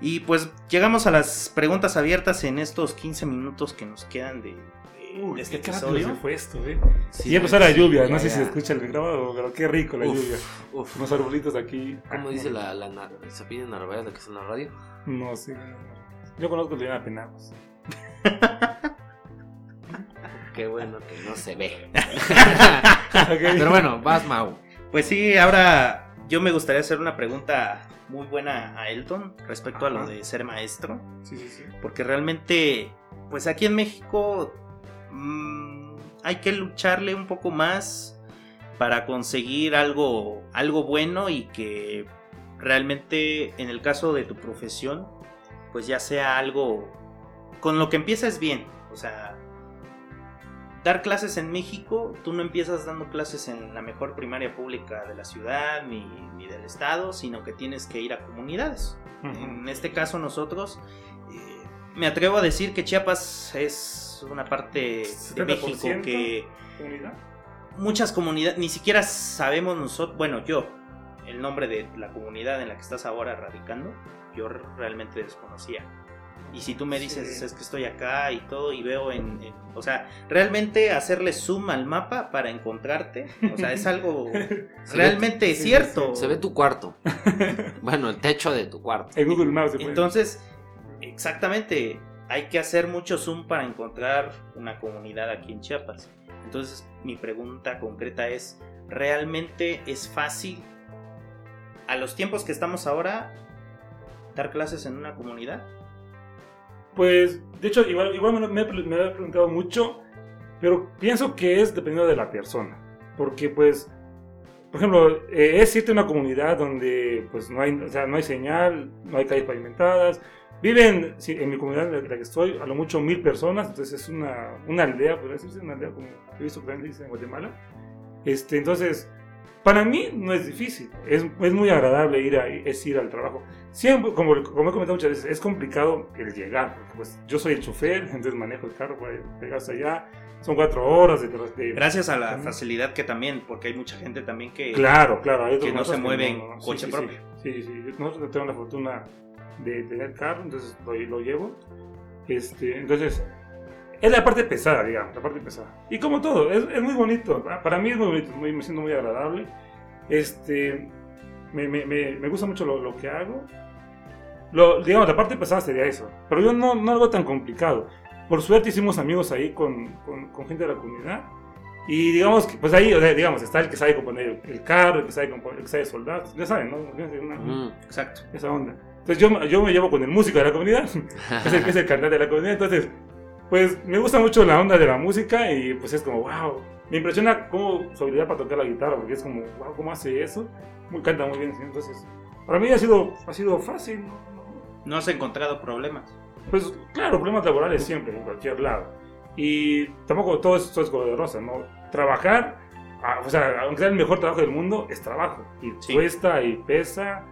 Y pues llegamos a las preguntas abiertas en estos 15 minutos que nos quedan de, de- Uy, de este qué episodio. se fue esto, eh. Sí, y ya empezó la sí, lluvia, ya, no sé ya. si se escucha el grabado, pero qué rico la Uf, lluvia. uf. Unos arbolitos aquí. ¿Cómo Ah, dice no, la, la, nar- se pide Narváez, la que está en la radio? No sé. Yo conozco Liliana Penagos. Qué bueno que no se ve. [LAUGHS] Pero bueno, vas Mau. Pues sí, ahora yo me gustaría hacer una pregunta muy buena a Elton respecto a lo de ser maestro. Sí, sí, sí. Porque realmente, pues aquí en México mm, hay que lucharle un poco más para conseguir algo, algo bueno y que realmente en el caso de tu profesión, pues ya sea algo con lo que empieces bien. O sea, dar clases en México, tú no empiezas dando clases en la mejor primaria pública de la ciudad ni, ni del estado, sino que tienes que ir a comunidades. En este caso nosotros, eh, me atrevo a decir que Chiapas es una parte de México 70% que ¿Comunidad? muchas comunidades, ni siquiera sabemos nosotros, bueno, yo, el nombre de la comunidad en la que estás ahora radicando, yo realmente desconocía. Y si tú me dices, Sí. es que estoy acá y todo, y veo en, en- O sea, realmente hacerle zoom al mapa para encontrarte, o sea, es algo [LAUGHS] Se realmente sí, sí, cierto. Se ve tu cuarto. [LAUGHS] bueno, el techo de tu cuarto. En Google Maps se puede. Entonces, exactamente, hay que hacer mucho zoom para encontrar una comunidad aquí en Chiapas. Entonces, mi pregunta concreta es, ¿realmente es fácil a los tiempos que estamos ahora dar clases en una comunidad? Pues, de hecho, igual, igual me, me me he preguntado mucho, pero pienso que es dependiendo de la persona. Porque, pues, por ejemplo, eh, es irte a una comunidad donde pues no hay, o sea, no hay señal, no hay calles pavimentadas. Viven, sí, en mi comunidad en la que estoy, a lo mucho mil personas, entonces es una, una aldea, podría decirse, una aldea como he visto que dicen en Guatemala. Este, entonces, para mí no es difícil, es, es muy agradable ir, a, es ir al trabajo. Siempre, como, como he comentado muchas veces, es complicado el llegar, porque pues yo soy el chofer, [LAUGHS] entonces manejo el carro para llegar hasta allá. Son cuatro horas de, de- Gracias a la Ujú. facilidad que también, porque hay mucha gente también que... Claro, claro. Hay que no se mueve en Sí, coche sí, propio. Sí, sí, sí. Nosotros tenemos la fortuna de tener carro, entonces lo, lo llevo. Este, entonces, es la parte pesada, digamos, la parte pesada. Y como todo, es, es muy bonito. pa- Para mí es muy bonito, muy- me siento muy agradable. Este, me, me, me, me gusta mucho lo, lo que hago. Lo, digamos, la parte pesada sería eso. Pero yo no, no algo tan complicado. Por suerte hicimos amigos ahí con, con, con gente de la comunidad. Y digamos que, pues ahí, o sea, digamos, está el que sabe componer el carro, el que sabe, componer, el que sabe soldar, ya saben, ¿no? Una- Mm. Exacto. Esa onda. Entonces yo, yo me llevo con el músico de la comunidad, [LAUGHS] es el que es el cantante de la comunidad, entonces, pues me gusta mucho la onda de la música y pues es como, wow, me impresiona cómo su habilidad para tocar la guitarra, porque es como, wow, ¿cómo hace eso? Muy, canta muy bien, entonces, para mí ha sido, ha sido fácil, ¿no? Has encontrado problemas. pues claro, problemas laborales siempre, en cualquier lado. Y tampoco todo es, todo es color de rosa, ¿no? Trabajar, o sea, aunque sea el mejor trabajo del mundo, es trabajo. Y Sí. cuesta y pesa,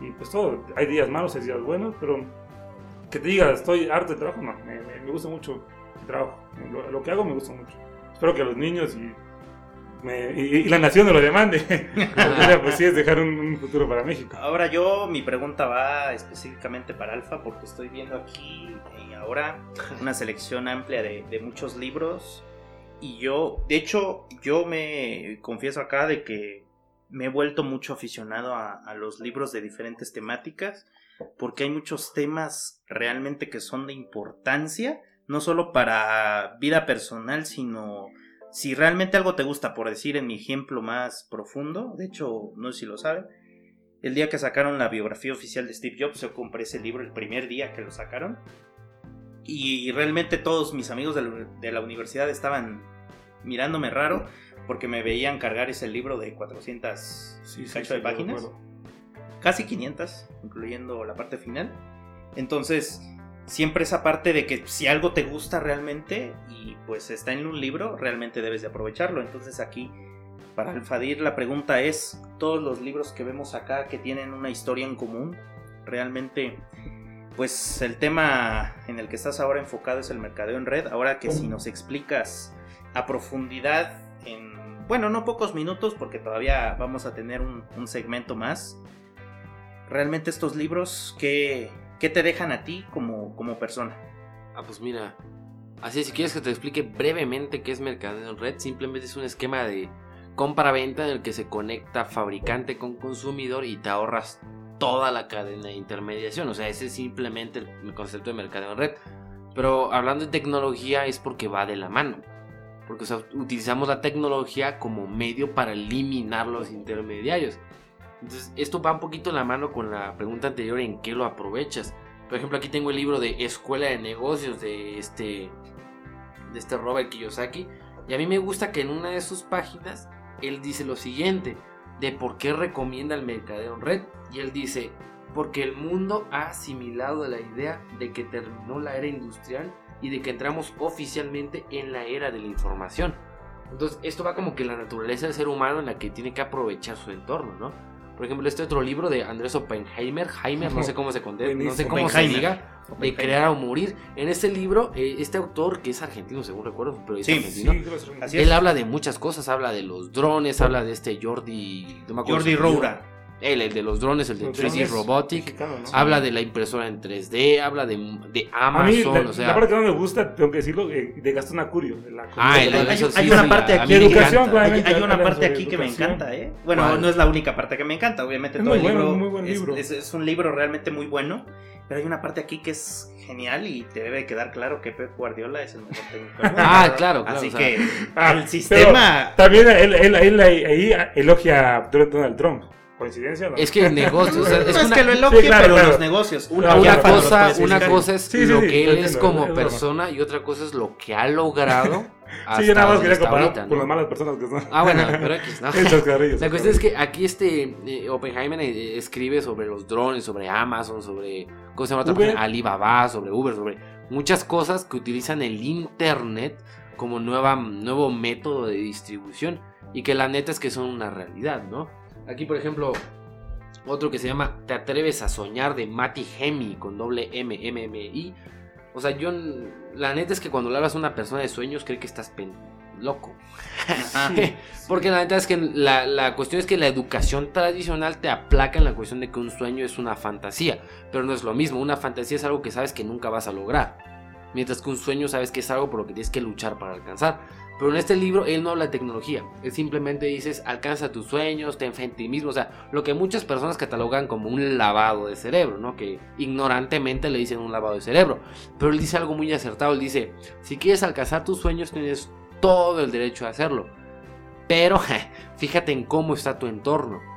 y pues todo. Hay días malos, hay días buenos, pero que te digas, estoy harto de trabajo, no. Me, me- gusta mucho el trabajo. Lo, que hago me gusta mucho. Espero que los niños y, me- y, la nación me lo demande. [LAUGHS] pues sí, es dejar un, futuro para México. Ahora yo, mi pregunta va específicamente para Alfa porque estoy viendo aquí y ahora una selección amplia de, de muchos libros y yo, de hecho, yo me confieso acá de que me he vuelto mucho aficionado a, a los libros de diferentes temáticas porque hay muchos temas realmente que son de importancia, no solo para vida personal, sino si realmente algo te gusta, por decir en mi ejemplo más profundo, de hecho, no sé si lo saben, el día que sacaron la biografía oficial de Steve Jobs, yo compré ese libro el primer día que lo sacaron. Y realmente todos mis amigos de la, de la universidad estaban mirándome raro porque me veían cargar ese libro de 400 Sí, sí, cacho de sí, páginas. Casi 500, incluyendo la parte final. Entonces, siempre esa parte de que si algo te gusta realmente y pues está en un libro, realmente debes de aprovecharlo. Entonces aquí, para Alfadir, la pregunta es, todos los libros que vemos acá que tienen una historia en común, realmente, pues el tema en el que estás ahora enfocado es el mercadeo en red. Ahora que si nos explicas a profundidad en, bueno, no pocos minutos, porque todavía vamos a tener un, un segmento más. Realmente estos libros, ¿qué, ¿qué te dejan a ti como, como persona? Ah, pues mira, así si quieres que te explique brevemente qué es mercadeo en red, simplemente es un esquema de compra-venta en el que se conecta fabricante con consumidor y te ahorras toda la cadena de intermediación. O sea, ese es simplemente el concepto de mercadeo en red. Pero hablando de tecnología es porque va de la mano. Porque o sea, utilizamos la tecnología como medio para eliminar los intermediarios. Entonces, esto va un poquito en la mano con la pregunta anterior en qué lo aprovechas. Por ejemplo, aquí tengo el libro de Escuela de Negocios de este, de este Robert Kiyosaki. Y a mí me gusta que en una de sus páginas él dice lo siguiente, de por qué recomienda el mercadeo en red. Y él dice, porque el mundo ha asimilado la idea de que terminó la era industrial y de que entramos oficialmente en la era de la información. Entonces, esto va como que la naturaleza del ser humano en la que tiene que aprovechar su entorno, ¿no? Por ejemplo, este otro libro de Andrés Oppenheimer, Heimer, no sé cómo se conté, no sé cómo se diga, de crear o morir. En este libro, eh, este autor, que es argentino, según recuerdo, pero es Sí, argentino, Sí, él habla de muchas cosas, habla de los drones, habla de este Jordi, no me acuerdo Jordi. Roura. Él, el de los drones, el de Los 3D drones Robotic. mexicano, ¿no? Habla de la impresora en 3D, habla de, de A mí, Amazon, la, o sea. la parte que no me gusta, tengo que decirlo, eh, de Gastón Acurio. de la Ah, el Hay- de hay- eso hay sí, una sí, parte aquí educación. Hay, hay una parte aquí que me encanta, ¿eh? Bueno, ¿Cuál? no es la única parte que me encanta, obviamente Es todo muy el bueno, libro, muy buen es- libro. Es, es un libro realmente muy bueno, pero hay una parte aquí que es genial y te debe quedar claro que Pep Guardiola es el mejor técnico del [LAUGHS] mundo. Ah, claro, claro. Así o sea, que Ah, el sistema... También él, él, él ahí elogia a Donald Trump. ¿Coincidencia? No? es que el negocio, o sea, no es [LAUGHS] es una, que lo elogie, Sí, claro, pero claro. los negocios. una, cosa, una cosa es Sí, sí, lo que él es como es persona y otra cosa es lo que ha logrado hasta [LAUGHS] Sí, yo nada más quería comparar ahorita, con ¿no? las malas personas que son. Ah, bueno, [LAUGHS] pero X, ¿no? La cuestión es que aquí este eh, Oppenheimer eh, escribe sobre los drones, sobre Amazon, sobre ¿cómo se llama otra página? Alibaba, sobre Uber, sobre muchas cosas que utilizan el internet como nueva, nuevo método de distribución y que la neta es que son una realidad, ¿no? Aquí, por ejemplo, otro que se llama Te atreves a soñar de Mati Hemi con doble M M M I. O sea, yo la neta es que cuando le hablas a una persona de sueños cree que estás pen- loco. [LAUGHS] Ajá. Porque la neta es que la, la cuestión es que la educación tradicional te aplaca en la cuestión de que un sueño es una fantasía. Pero no es lo mismo. Una fantasía es algo que sabes que nunca vas a lograr. Mientras que un sueño sabes que es algo por lo que tienes que luchar para alcanzar. Pero en este libro él no habla de tecnología. Él simplemente dices, alcanza tus sueños, ten fe en ti mismo. O sea, lo que muchas personas catalogan como un lavado de cerebro, ¿no? Que ignorantemente le dicen un lavado de cerebro. Pero él dice algo muy acertado. Él dice, si quieres alcanzar tus sueños tienes todo el derecho a hacerlo. Pero [LAUGHS] fíjate en cómo está tu entorno.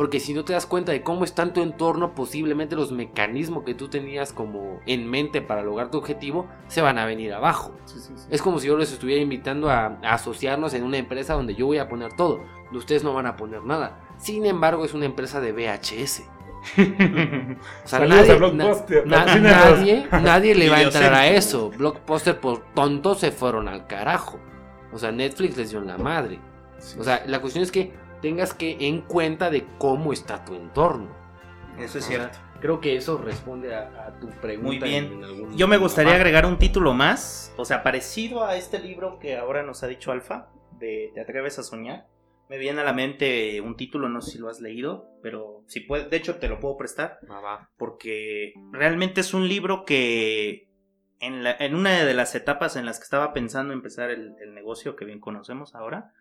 Porque si no te das cuenta de cómo está en tu entorno, posiblemente los mecanismos que tú tenías como en mente para lograr tu objetivo se van a venir abajo. Sí, sí, sí. Es como si yo les estuviera invitando a, a asociarnos en una empresa donde yo voy a poner todo. Ustedes no van a poner nada. Sin embargo, es una empresa de VHS. [LAUGHS] O sea, nadie, na- na- nadie, nadie le va a entrar a eso. Blockbuster por tontos se fueron al carajo. O sea, Netflix les dio en la madre. O sea, la cuestión es que tengas que en cuenta de cómo está tu entorno. Eso es O sea, cierto. creo que eso responde a, a tu pregunta. Muy bien. en algún- Yo me gustaría Ah, agregar un título más, o sea, parecido a este libro que ahora nos ha dicho Alfa, de Te atreves a soñar. Me viene a la mente un título, no sé si lo has leído, pero si puedes, de hecho te lo puedo prestar, va, va. porque realmente es un libro que en, la- en una de las etapas en las que estaba pensando empezar el, el negocio que bien conocemos ahora,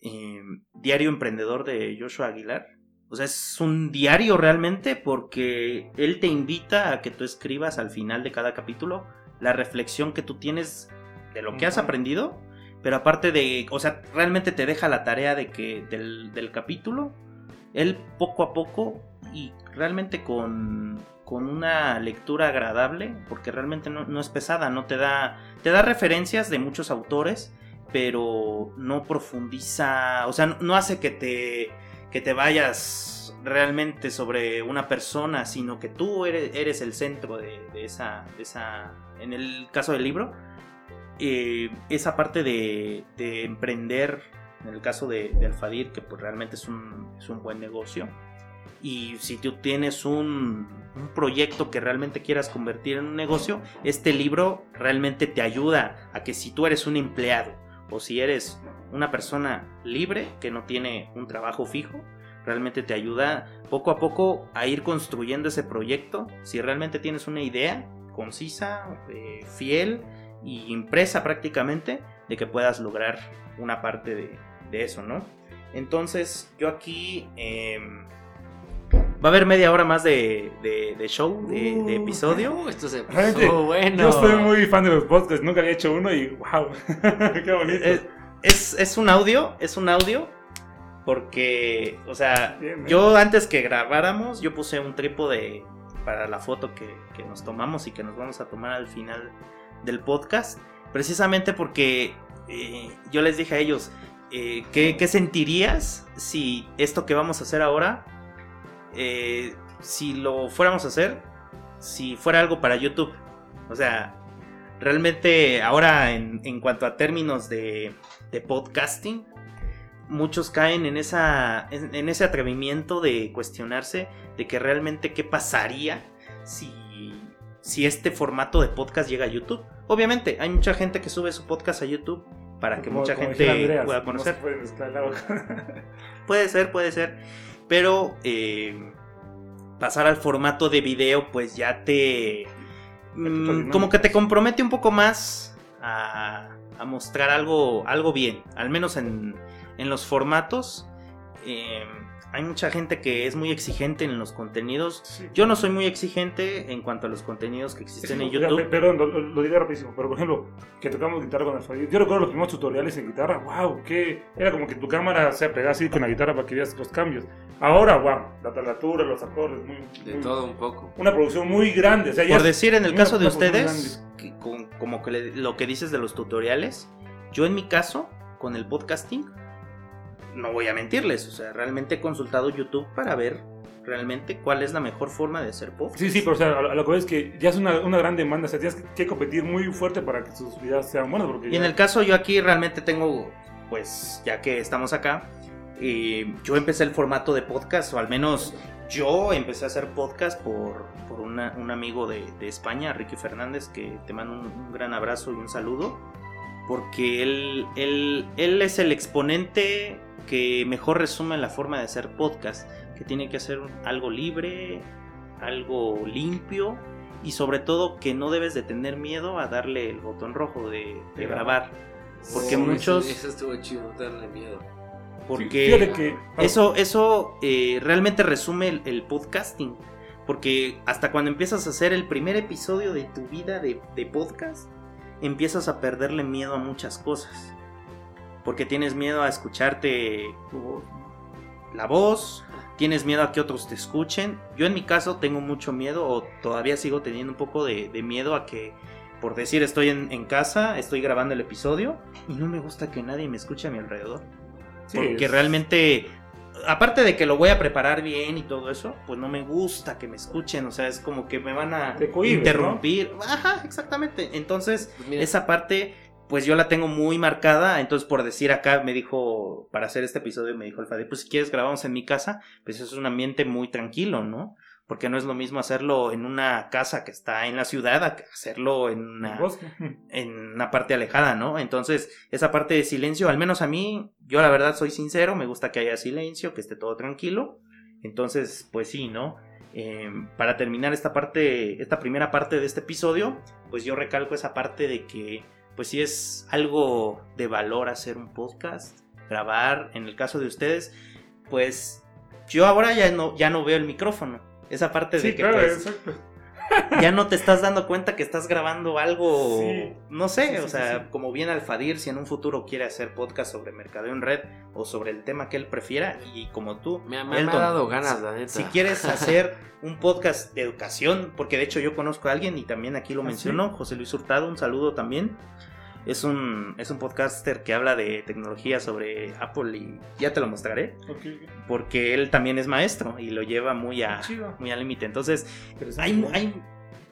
eh, Diario Emprendedor de Joshua Aguilar. O sea, es un diario realmente porque él te invita a que tú escribas al final de cada capítulo la reflexión que tú tienes de lo que has aprendido, pero aparte de, o sea, realmente te deja la tarea de que del, del capítulo, él poco a poco y realmente con, con una lectura agradable, porque realmente no, no es pesada, no te da, te da referencias de muchos autores, pero no profundiza, o sea, no, hace que te que te vayas realmente sobre una persona, sino que tú eres, el centro de, de esa, de esa, en el caso del libro, eh, esa parte de, de emprender, en el caso de, de Alfadir, que pues realmente es un, es un buen negocio, y si tú tienes un, un proyecto que realmente quieras convertir en un negocio, este libro realmente te ayuda a que si tú eres un empleado o si eres una persona libre que no tiene un trabajo fijo, realmente te ayuda poco a poco a ir construyendo ese proyecto. Si realmente tienes una idea concisa, eh, fiel y impresa prácticamente, de que puedas lograr una parte de, eso, ¿no? Entonces, yo aquí eh, va a haber media hora más de, de, de show, de, de, episodio. Uh, esto se Realmente, puso bueno. Yo soy muy fan de los podcasts, nunca había hecho uno y wow, [LAUGHS] qué bonito. Es, es, es un audio, es un audio. Porque, o sea, Bien, yo antes que grabáramos, yo puse un trípode para la foto que, que nos tomamos y que nos vamos a tomar al final del podcast. Precisamente porque eh, yo les dije a ellos, eh, ¿qué, ¿qué, sentirías si esto que vamos a hacer ahora, eh, si lo fuéramos a hacer, si fuera algo para YouTube? O sea, realmente ahora en, en cuanto a términos de, de, podcasting, muchos caen en, esa, en, en ese atrevimiento de cuestionarse de que realmente qué pasaría si, si este formato de podcast llega a YouTube. Obviamente, hay mucha gente que sube su podcast a YouTube para que Como- mucha como gente Andreas, pueda no conocer. Puede ser, puede ser. Pero eh, pasar al formato de video, pues ya te. mm, como que te compromete un poco más a, a mostrar algo, algo bien. Al menos en, en los formatos. Eh, hay mucha gente que es muy exigente en los contenidos. Sí. Yo no soy muy exigente en cuanto a los contenidos que existen en Ya, pe- YouTube. Perdón, lo, lo- diré rapidísimo, pero por ejemplo, que tocamos guitarra con Alfadir. Yo recuerdo los primeros tutoriales en guitarra, wow, que era como que tu cámara se pegaba así con la guitarra para que veas los cambios. Ahora, wow, la tablatura, los acordes, muy, De muy- todo un poco. una producción muy grande. O sea, Por decir, en el caso de ustedes, que con- como que le- lo que dices de los tutoriales, yo en mi caso, con el podcasting, no voy a mentirles, o sea, realmente he consultado YouTube para ver realmente cuál es la mejor forma de hacer podcast. Sí, sí, pero o sea, lo- que ves es que ya es una, una gran demanda, o sea, tienes que, competir muy fuerte para que sus videos sean buenos. Porque Y en el caso yo aquí realmente tengo, pues ya que estamos acá, eh, yo empecé el formato de podcast, o al menos yo empecé a hacer podcast por, por una- un amigo de, de España, Ricky Fernández, que te mando un, un gran abrazo y un saludo, porque él, él, él es el exponente que mejor resume la forma de hacer podcast, que tiene que hacer algo libre, algo limpio y sobre todo que no debes de tener miedo a darle el botón rojo de, de grabar. Porque Sí, muchos- Eso, eso estuvo chido, tenerle miedo. Porque que- eso, eso eh, realmente resume el, el podcasting. Porque hasta cuando empiezas a hacer el primer episodio de tu vida de, de podcast, empiezas a perderle miedo a muchas cosas. Porque tienes miedo a escucharte la voz, tienes miedo a que otros te escuchen. Yo en mi caso tengo mucho miedo, o todavía sigo teniendo un poco de, de miedo a que, por decir, estoy en, en casa, estoy grabando el episodio y no me gusta que nadie me escuche a mi alrededor. sí, Porque es- realmente, aparte de que lo voy a preparar bien y todo eso, pues no me gusta que me escuchen. O sea, es como que me van a cohibes, interrumpir. Ajá, exactamente. Entonces, Pues esa parte, pues yo la tengo muy marcada. Entonces, por decir acá, me dijo, para hacer este episodio, me dijo el Fade, pues si quieres grabamos en mi casa, pues es un ambiente muy tranquilo, ¿no? Porque no es lo mismo hacerlo en una casa que está en la ciudad a que hacerlo en una, [LAUGHS] en una parte alejada, ¿no? Entonces, esa parte de silencio, al menos a mí, yo la verdad soy sincero, me gusta que haya silencio, que esté todo tranquilo. Entonces, pues sí, ¿no? Eh, para terminar esta parte, esta primera parte de este episodio, pues yo recalco esa parte de que, pues sí es algo de valor hacer un podcast, grabar, en el caso de ustedes, pues yo ahora ya no, ya no veo el micrófono. Esa parte de que claro, pues, exacto. Ya no te estás dando cuenta que estás grabando algo, Sí. no sé, Sí, o sí, sea, sí. como bien Alfadir, si en un futuro quiere hacer podcast sobre mercadeo en red o sobre el tema que él prefiera, y como tú, me, ha- me ha Elton, dado ganas, si- la neta. Si quieres hacer un podcast de educación, porque de hecho yo conozco a alguien y también aquí lo ¿Ah, mencionó, José Luis Hurtado, un saludo también. Es un, es un podcaster que habla de tecnología sobre Apple y ya te lo mostraré. Porque él también es maestro y lo lleva muy a chido. muy al límite. Entonces, hay, hay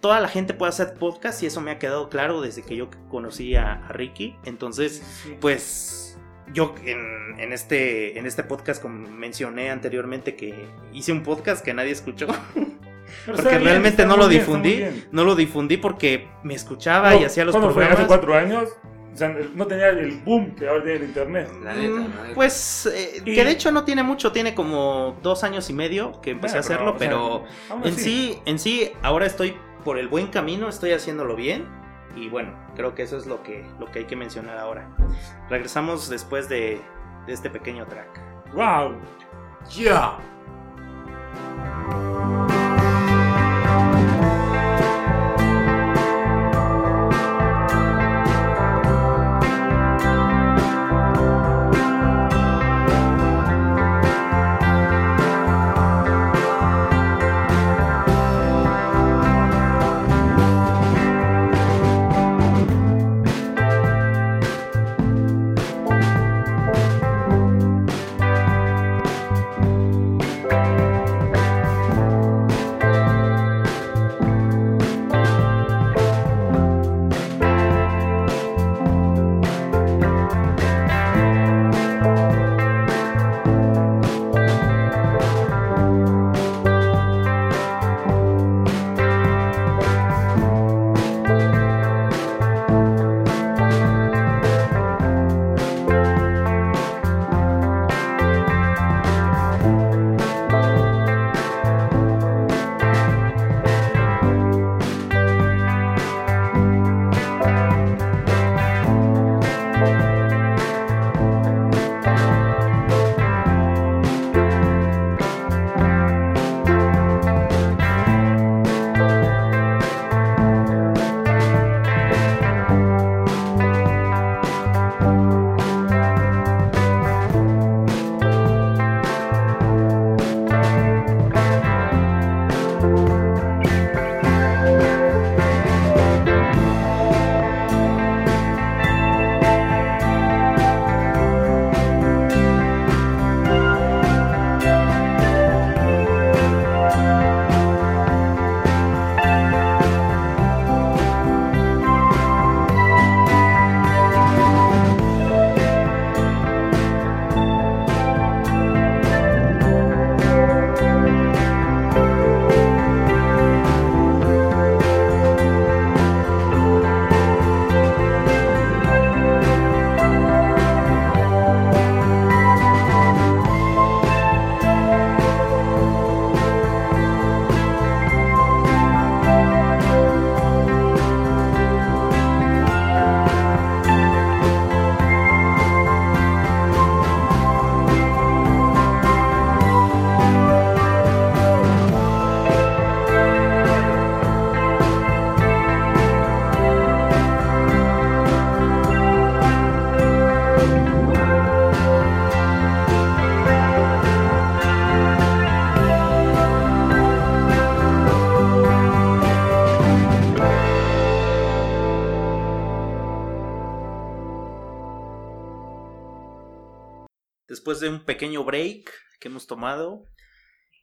toda la gente puede hacer podcast y eso me ha quedado claro desde que yo conocí a, a Ricky. Entonces, Sí. pues yo en, en este en este podcast como mencioné anteriormente que hice un podcast que nadie escuchó [LAUGHS] Pero porque bien, realmente no lo bien, difundí no lo difundí porque me escuchaba y hacía los ¿cuándo fue? programas Hace cuatro años. O sea, no tenía el boom que ahora tiene el internet. La neta, la neta. pues eh, Y- que de hecho no tiene mucho tiene como dos años y medio que empecé a Bueno, hacerlo o sea, pero en sí en sí ahora estoy por el buen camino estoy haciéndolo bien y bueno creo que eso es lo que lo que hay que mencionar ahora regresamos después de, de este pequeño track ¡Wow! Ya. Después break que hemos tomado,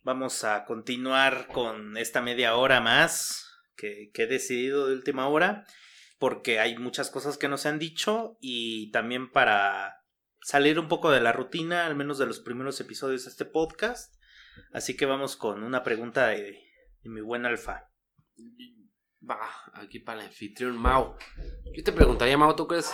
vamos a continuar con esta media hora más que, he decidido de última hora, porque hay muchas cosas que nos han dicho y también para salir un poco de la rutina, al menos de los primeros episodios de este podcast. Así que vamos con una pregunta de, mi buen alfa. Va, aquí para el anfitrión Mau. Yo te preguntaría, Mau, ¿tú crees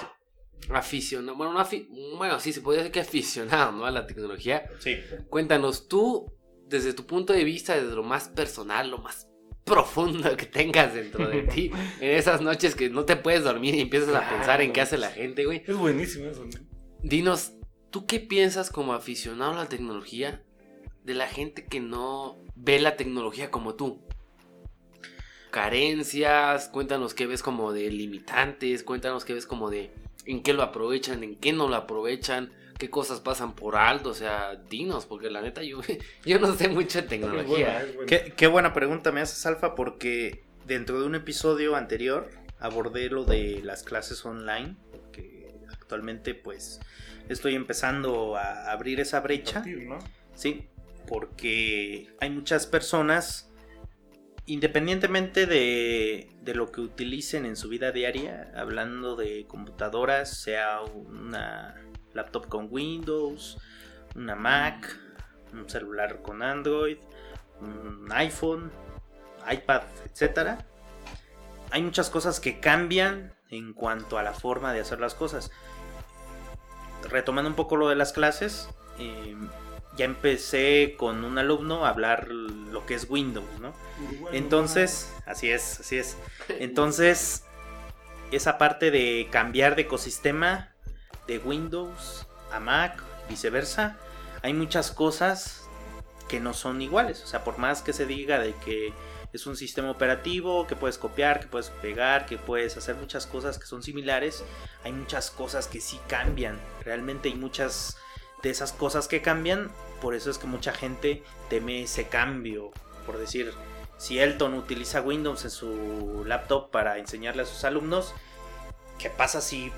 aficionado? Bueno, no afi- bueno, sí, se podría decir que aficionado, ¿no? A la tecnología. Sí. Cuéntanos, tú, desde tu punto de vista, desde lo más personal, lo más profundo que tengas dentro de ti, [LAUGHS] en esas noches que no te puedes dormir y empiezas a pensar en qué hace la gente, güey. Es buenísimo eso, ¿no? Dinos, ¿tú qué piensas como aficionado a la tecnología de la gente que no ve la tecnología como tú? Carencias, cuéntanos qué ves como de limitantes, cuéntanos qué ves como de en qué lo aprovechan, en qué no lo aprovechan, qué cosas pasan por alto, o sea, dinos, porque la neta yo, [LAUGHS] yo no sé mucho de Es buena, tecnología. es buena. Qué, qué buena pregunta me haces, Alfa, porque dentro de un episodio anterior abordé lo de las clases online Actualmente pues estoy empezando a abrir esa brecha. Partir, ¿no? Sí, porque hay muchas personas, independientemente de, de lo que utilicen en su vida diaria, hablando de computadoras, sea una laptop con Windows, una Mac, un celular con Android, un iPhone, iPad, etcétera. Hay muchas cosas que cambian en cuanto a la forma de hacer las cosas. Retomando un poco lo de las clases, eh, ya empecé con un alumno a hablar lo que es Windows, ¿no? Entonces, así es, así es. [LAUGHS] Entonces, esa parte de cambiar de ecosistema de Windows a Mac, viceversa, hay muchas cosas que no son iguales. O sea, por más que se diga de que es un sistema operativo que puedes copiar, que puedes pegar, que puedes hacer muchas cosas que son similares, hay muchas cosas que sí cambian. Realmente hay muchas de esas cosas que cambian. Por eso es que mucha gente teme ese cambio. Por decir, si Elton utiliza Windows en su laptop para enseñarle a sus alumnos, ¿qué pasa si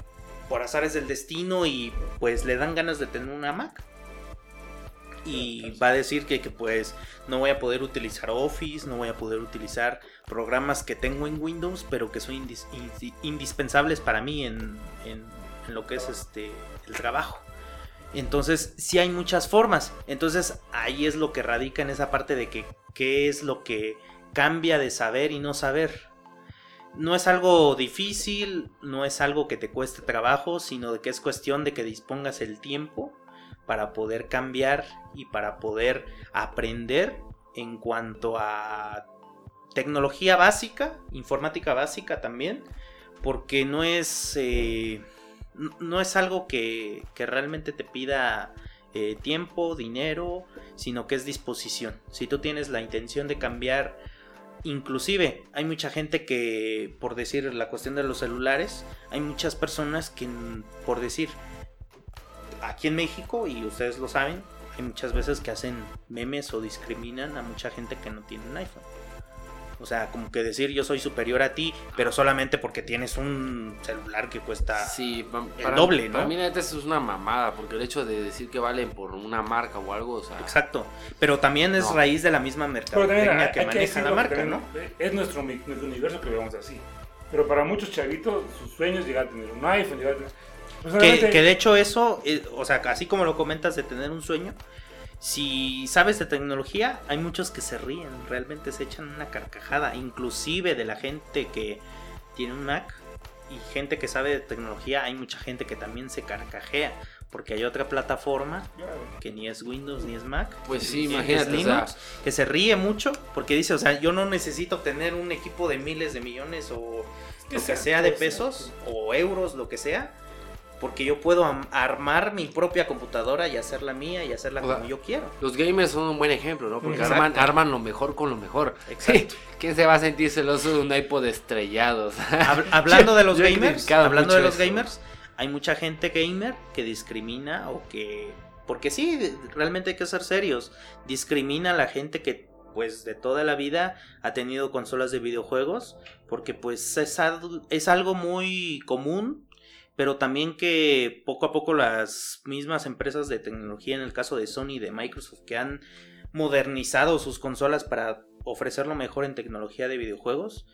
por azares del destino y pues le dan ganas de tener una Mac? y va a decir que, que, pues no voy a poder utilizar Office, no voy a poder utilizar programas que tengo en Windows, pero que son indis, indis, indispensables para mí en, en, en, lo que es este el trabajo. Entonces, sí hay muchas formas. Entonces, ahí es lo que radica en esa parte de que qué es lo que cambia de saber y no saber. No es algo difícil, no es algo que te cueste trabajo, sino de que es cuestión de que dispongas el tiempo para poder cambiar y para poder aprender en cuanto a tecnología básica, informática básica también, porque no es, eh, no es algo que, que, realmente te pida eh, tiempo, dinero, sino que es disposición. Si tú tienes la intención de cambiar, inclusive hay mucha gente que, por decir la cuestión de los celulares, hay muchas personas que, por decir, aquí en México, y ustedes lo saben, hay muchas veces que hacen memes o discriminan a mucha gente que no tiene un iPhone. O sea, como que decir yo soy superior a ti, pero solamente porque tienes un celular que cuesta sí, el doble, ¿no? Para mí neta eso es una mamada, porque el hecho de decir que valen por una marca o algo, o sea... Exacto, pero también es no. raíz de la misma mercadotecnia que maneja que la marca, ¿no? Es nuestro, nuestro universo que vemos así. Pero para muchos chavitos, sus sueños llegar a tener un iPhone, llegar a tener pues que, que, de hecho eso, eh, o sea, así como lo comentas de tener un sueño, si sabes de tecnología, hay muchos que se ríen, realmente se echan una carcajada, inclusive de la gente que tiene un Mac y gente que sabe de tecnología, hay mucha gente que también se carcajea. Porque hay otra plataforma que ni es Windows ni es Mac. Pues sí, imagínate. Linux, o sea, que se ríe mucho porque dice, o sea, yo no necesito tener un equipo de miles de millones o lo que sea de pesos o euros, lo que sea porque yo puedo armar mi propia computadora y hacerla mía y hacerla o sea, como yo quiero. Los gamers son un buen ejemplo, ¿no? Porque arman, arman, lo mejor con lo mejor. Exacto. [LAUGHS] ¿Quién se va a sentir celoso de un iPod estrellados? [LAUGHS] hablando de los gamers, hablando de los eso. gamers, hay mucha gente gamer que discrimina o que porque sí, realmente hay que ser serios. Discrimina a la gente que pues de toda la vida ha tenido consolas de videojuegos porque pues es, es algo muy común pero también que poco a poco las mismas empresas de tecnología, en el caso de Sony y de Microsoft, que han modernizado sus consolas para ofrecer lo mejor en tecnología de videojuegos,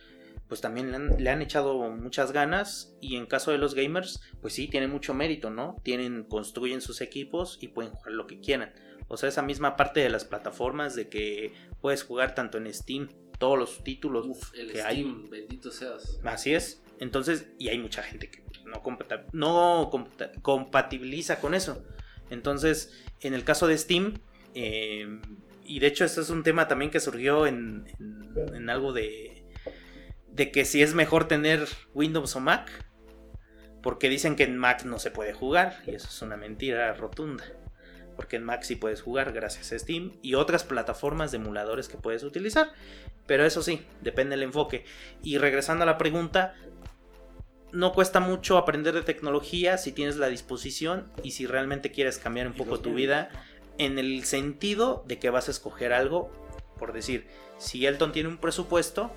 pues también le han, le han, echado muchas ganas y en caso de los gamers, pues sí, tienen mucho mérito, ¿no? Tienen, construyen sus equipos y pueden jugar lo que quieran. O sea, esa misma parte de las plataformas de que puedes jugar tanto en Steam, todos los títulos Uf, el que Steam, hay. Bendito seas. Así es. Entonces, y hay mucha gente que no, no compatibiliza con eso. Entonces, en el caso de Steam, eh, y de hecho este es un tema también que surgió en, en, en, algo de, de que si es mejor tener Windows o Mac, porque dicen que en Mac no se puede jugar, y eso es una mentira rotunda. Porque en Mac sí puedes jugar gracias a Steam y otras plataformas de emuladores que puedes utilizar. Pero eso sí, depende del enfoque. Y regresando a la pregunta, no cuesta mucho aprender de tecnología si tienes la disposición y si realmente quieres cambiar un poco tu vida en el sentido de que vas a escoger algo, por decir, si Elton tiene un presupuesto,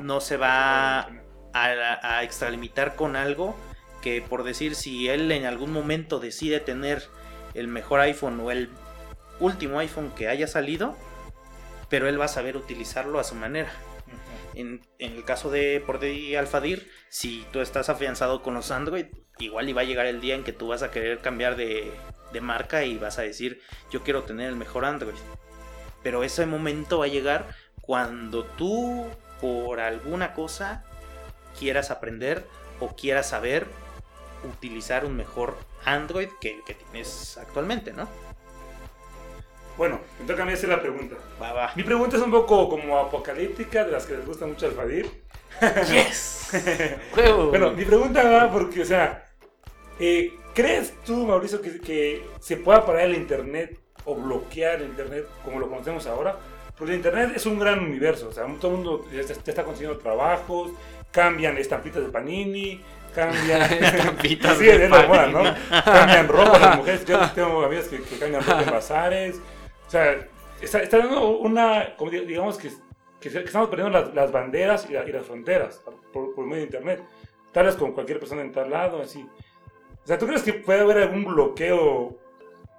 no se va a, a, extralimitar con algo que por decir si él en algún momento decide tener el mejor iPhone o el último iPhone que haya salido, pero él va a saber utilizarlo a su manera. En, el caso de por de Alfadir, si tú estás afianzado con los Android, igual iba a llegar el día en que tú vas a querer cambiar de, de marca y vas a decir, yo quiero tener el mejor Android. Pero ese momento va a llegar cuando tú, por alguna cosa, quieras aprender o quieras saber utilizar un mejor Android que el que tienes actualmente, ¿no? Bueno, me toca a mí hacer la pregunta. Va, va. Mi pregunta es un poco como apocalíptica, de las que les gusta mucho al Fadir. [LAUGHS] ¡Yes! [LAUGHS] Bueno, mi pregunta va porque, o sea, eh, ¿crees tú, Mauricio, que, que se pueda parar el Internet o bloquear el Internet como lo conocemos ahora? Porque el Internet es un gran universo, o sea, todo el mundo ya está, ya está consiguiendo trabajos, cambian estampitas de Panini, cambian... [LAUGHS] Estampitas Sí, de es la moda, ¿no? Cambian ropa las mujeres, yo tengo amigas que, que cambian ropa en bazares, o sea, está, está dando una, como di- digamos que, que, estamos perdiendo las, las banderas y, la- y las fronteras por, por medio de Internet, tal con cualquier persona en tal lado, así. O sea, ¿tú crees que puede haber algún bloqueo,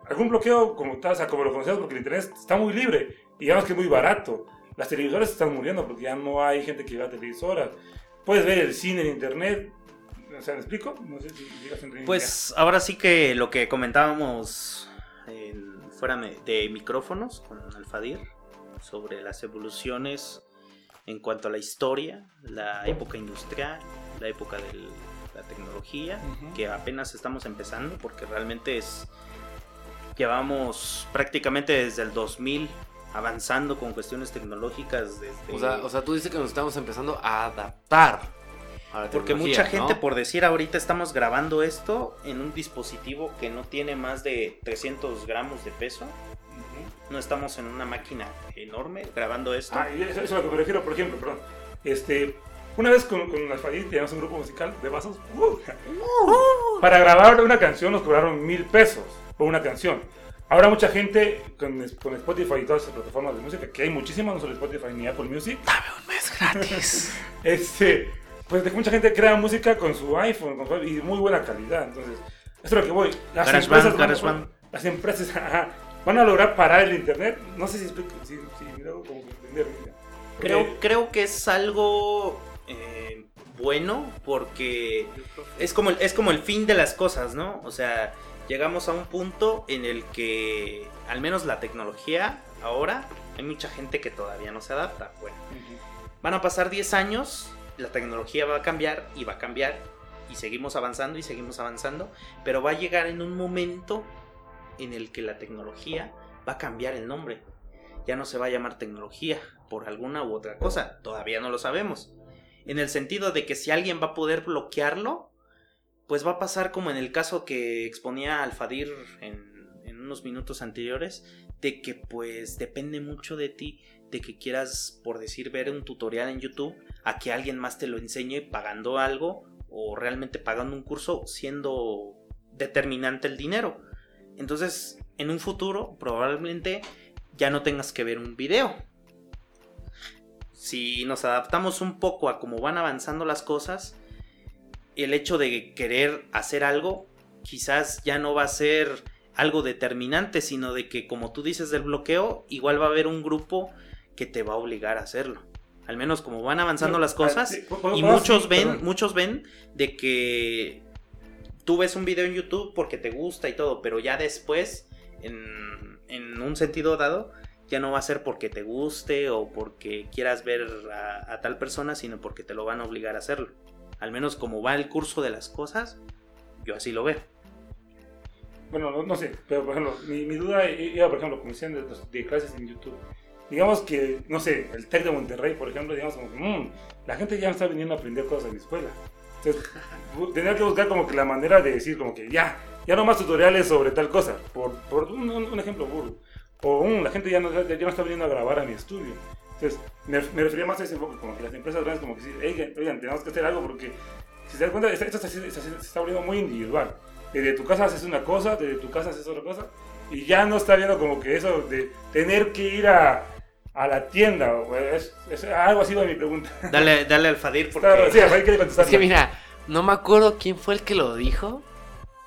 algún bloqueo como tal, o sea, como lo conocemos, porque el Internet está muy libre y digamos que es muy barato? Las televisoras están muriendo porque ya no hay gente que vea televisoras. Puedes ver el cine en Internet. O sea, ¿me explico? No sé si Pues ahora sí que lo que comentábamos en- fuera de micrófonos con Alfadir sobre las evoluciones en cuanto a la historia, la época industrial, la época de la tecnología, que apenas estamos empezando porque realmente es llevamos prácticamente desde el 2000 avanzando con cuestiones tecnológicas desde O sea, o sea, tú dices que nos estamos empezando a adaptar. Porque mucha gente, ¿no? por decir ahorita estamos grabando esto en un dispositivo que no tiene más de 300 gramos de peso. No estamos en una máquina enorme grabando esto. Ah, y eso, eso es a lo que me refiero, por ejemplo, perdón. Este, una vez con, con teníamos un grupo musical de vasos. ¡uh! para grabar una canción nos cobraron mil pesos por una canción. Ahora mucha gente con, con Spotify y todas esas plataformas de música, que hay muchísimas, no solo Spotify ni Apple Music, Dame un mes gratis. [LAUGHS] este, pues de que mucha gente crea música con su iPhone con su- y muy buena calidad. Entonces, esto es lo que voy. Las GarageBand, empresas, van- GarageBand. [LAUGHS] las empresas ajá, van a lograr parar el internet. No sé si explico, si, si me hago como que entender. Creo, creo que es algo eh, bueno porque es como, el, es como el fin de las cosas, ¿no? O sea, llegamos a un punto en el que al menos la tecnología ahora hay mucha gente que todavía no se adapta. Bueno, van a pasar 10 años, la tecnología va a cambiar y va a cambiar y seguimos avanzando y seguimos avanzando, pero va a llegar en un momento en el que la tecnología va a cambiar el nombre. Ya no se va a llamar tecnología por alguna u otra cosa, todavía no lo sabemos. En el sentido de que si alguien va a poder bloquearlo, pues va a pasar como en el caso que exponía Alfadir en, en unos minutos anteriores, de que pues depende mucho de ti, de que quieras, por decir, ver un tutorial en YouTube, a que alguien más te lo enseñe pagando algo o realmente pagando un curso siendo determinante el dinero. Entonces, en un futuro, probablemente ya no tengas que ver un video. Si nos adaptamos un poco a cómo van avanzando las cosas, el hecho de querer hacer algo quizás ya no va a ser algo determinante, sino de que como tú dices del bloqueo, igual va a haber un grupo que te va a obligar a hacerlo. Al menos como van avanzando No, las cosas sí, y muchos sí, ven, perdón. muchos ven de que tú ves un video en YouTube porque te gusta y todo, pero ya después, en, en un sentido dado, ya no va a ser porque te guste o porque quieras ver a, a tal persona, sino porque te lo van a obligar a hacerlo. Al menos como va el curso de las cosas, yo así lo veo. Bueno, no, no sé, pero por ejemplo, mi, mi duda iba, por ejemplo, como decían de clases en YouTube. Digamos que, no sé, el TEC de Monterrey, por ejemplo, digamos como que, mm, la gente ya no está viniendo a aprender cosas en la escuela. Entonces, [LAUGHS] tendría que buscar como que la manera de decir como que ya, ya no más tutoriales sobre tal cosa, por, por un, un- ejemplo burdo. O mm, la gente ya no, ya no está viniendo a grabar a mi estudio. Entonces, me, me refería más a ese enfoque, como que las empresas grandes como que sí, oigan, oigan, tenemos que hacer algo porque, si se dan cuenta, esto, esto se, se- se está volviendo muy individual. Desde tu casa haces una cosa, desde tu casa haces otra cosa, y ya no está viendo como que eso de tener que ir a, a la tienda, o es, es algo así de mi pregunta. Dale, [LAUGHS] dale al Fadir porque... Claro, sí, ahí quiere contestar. Es que mira, No me acuerdo quién fue el que lo dijo,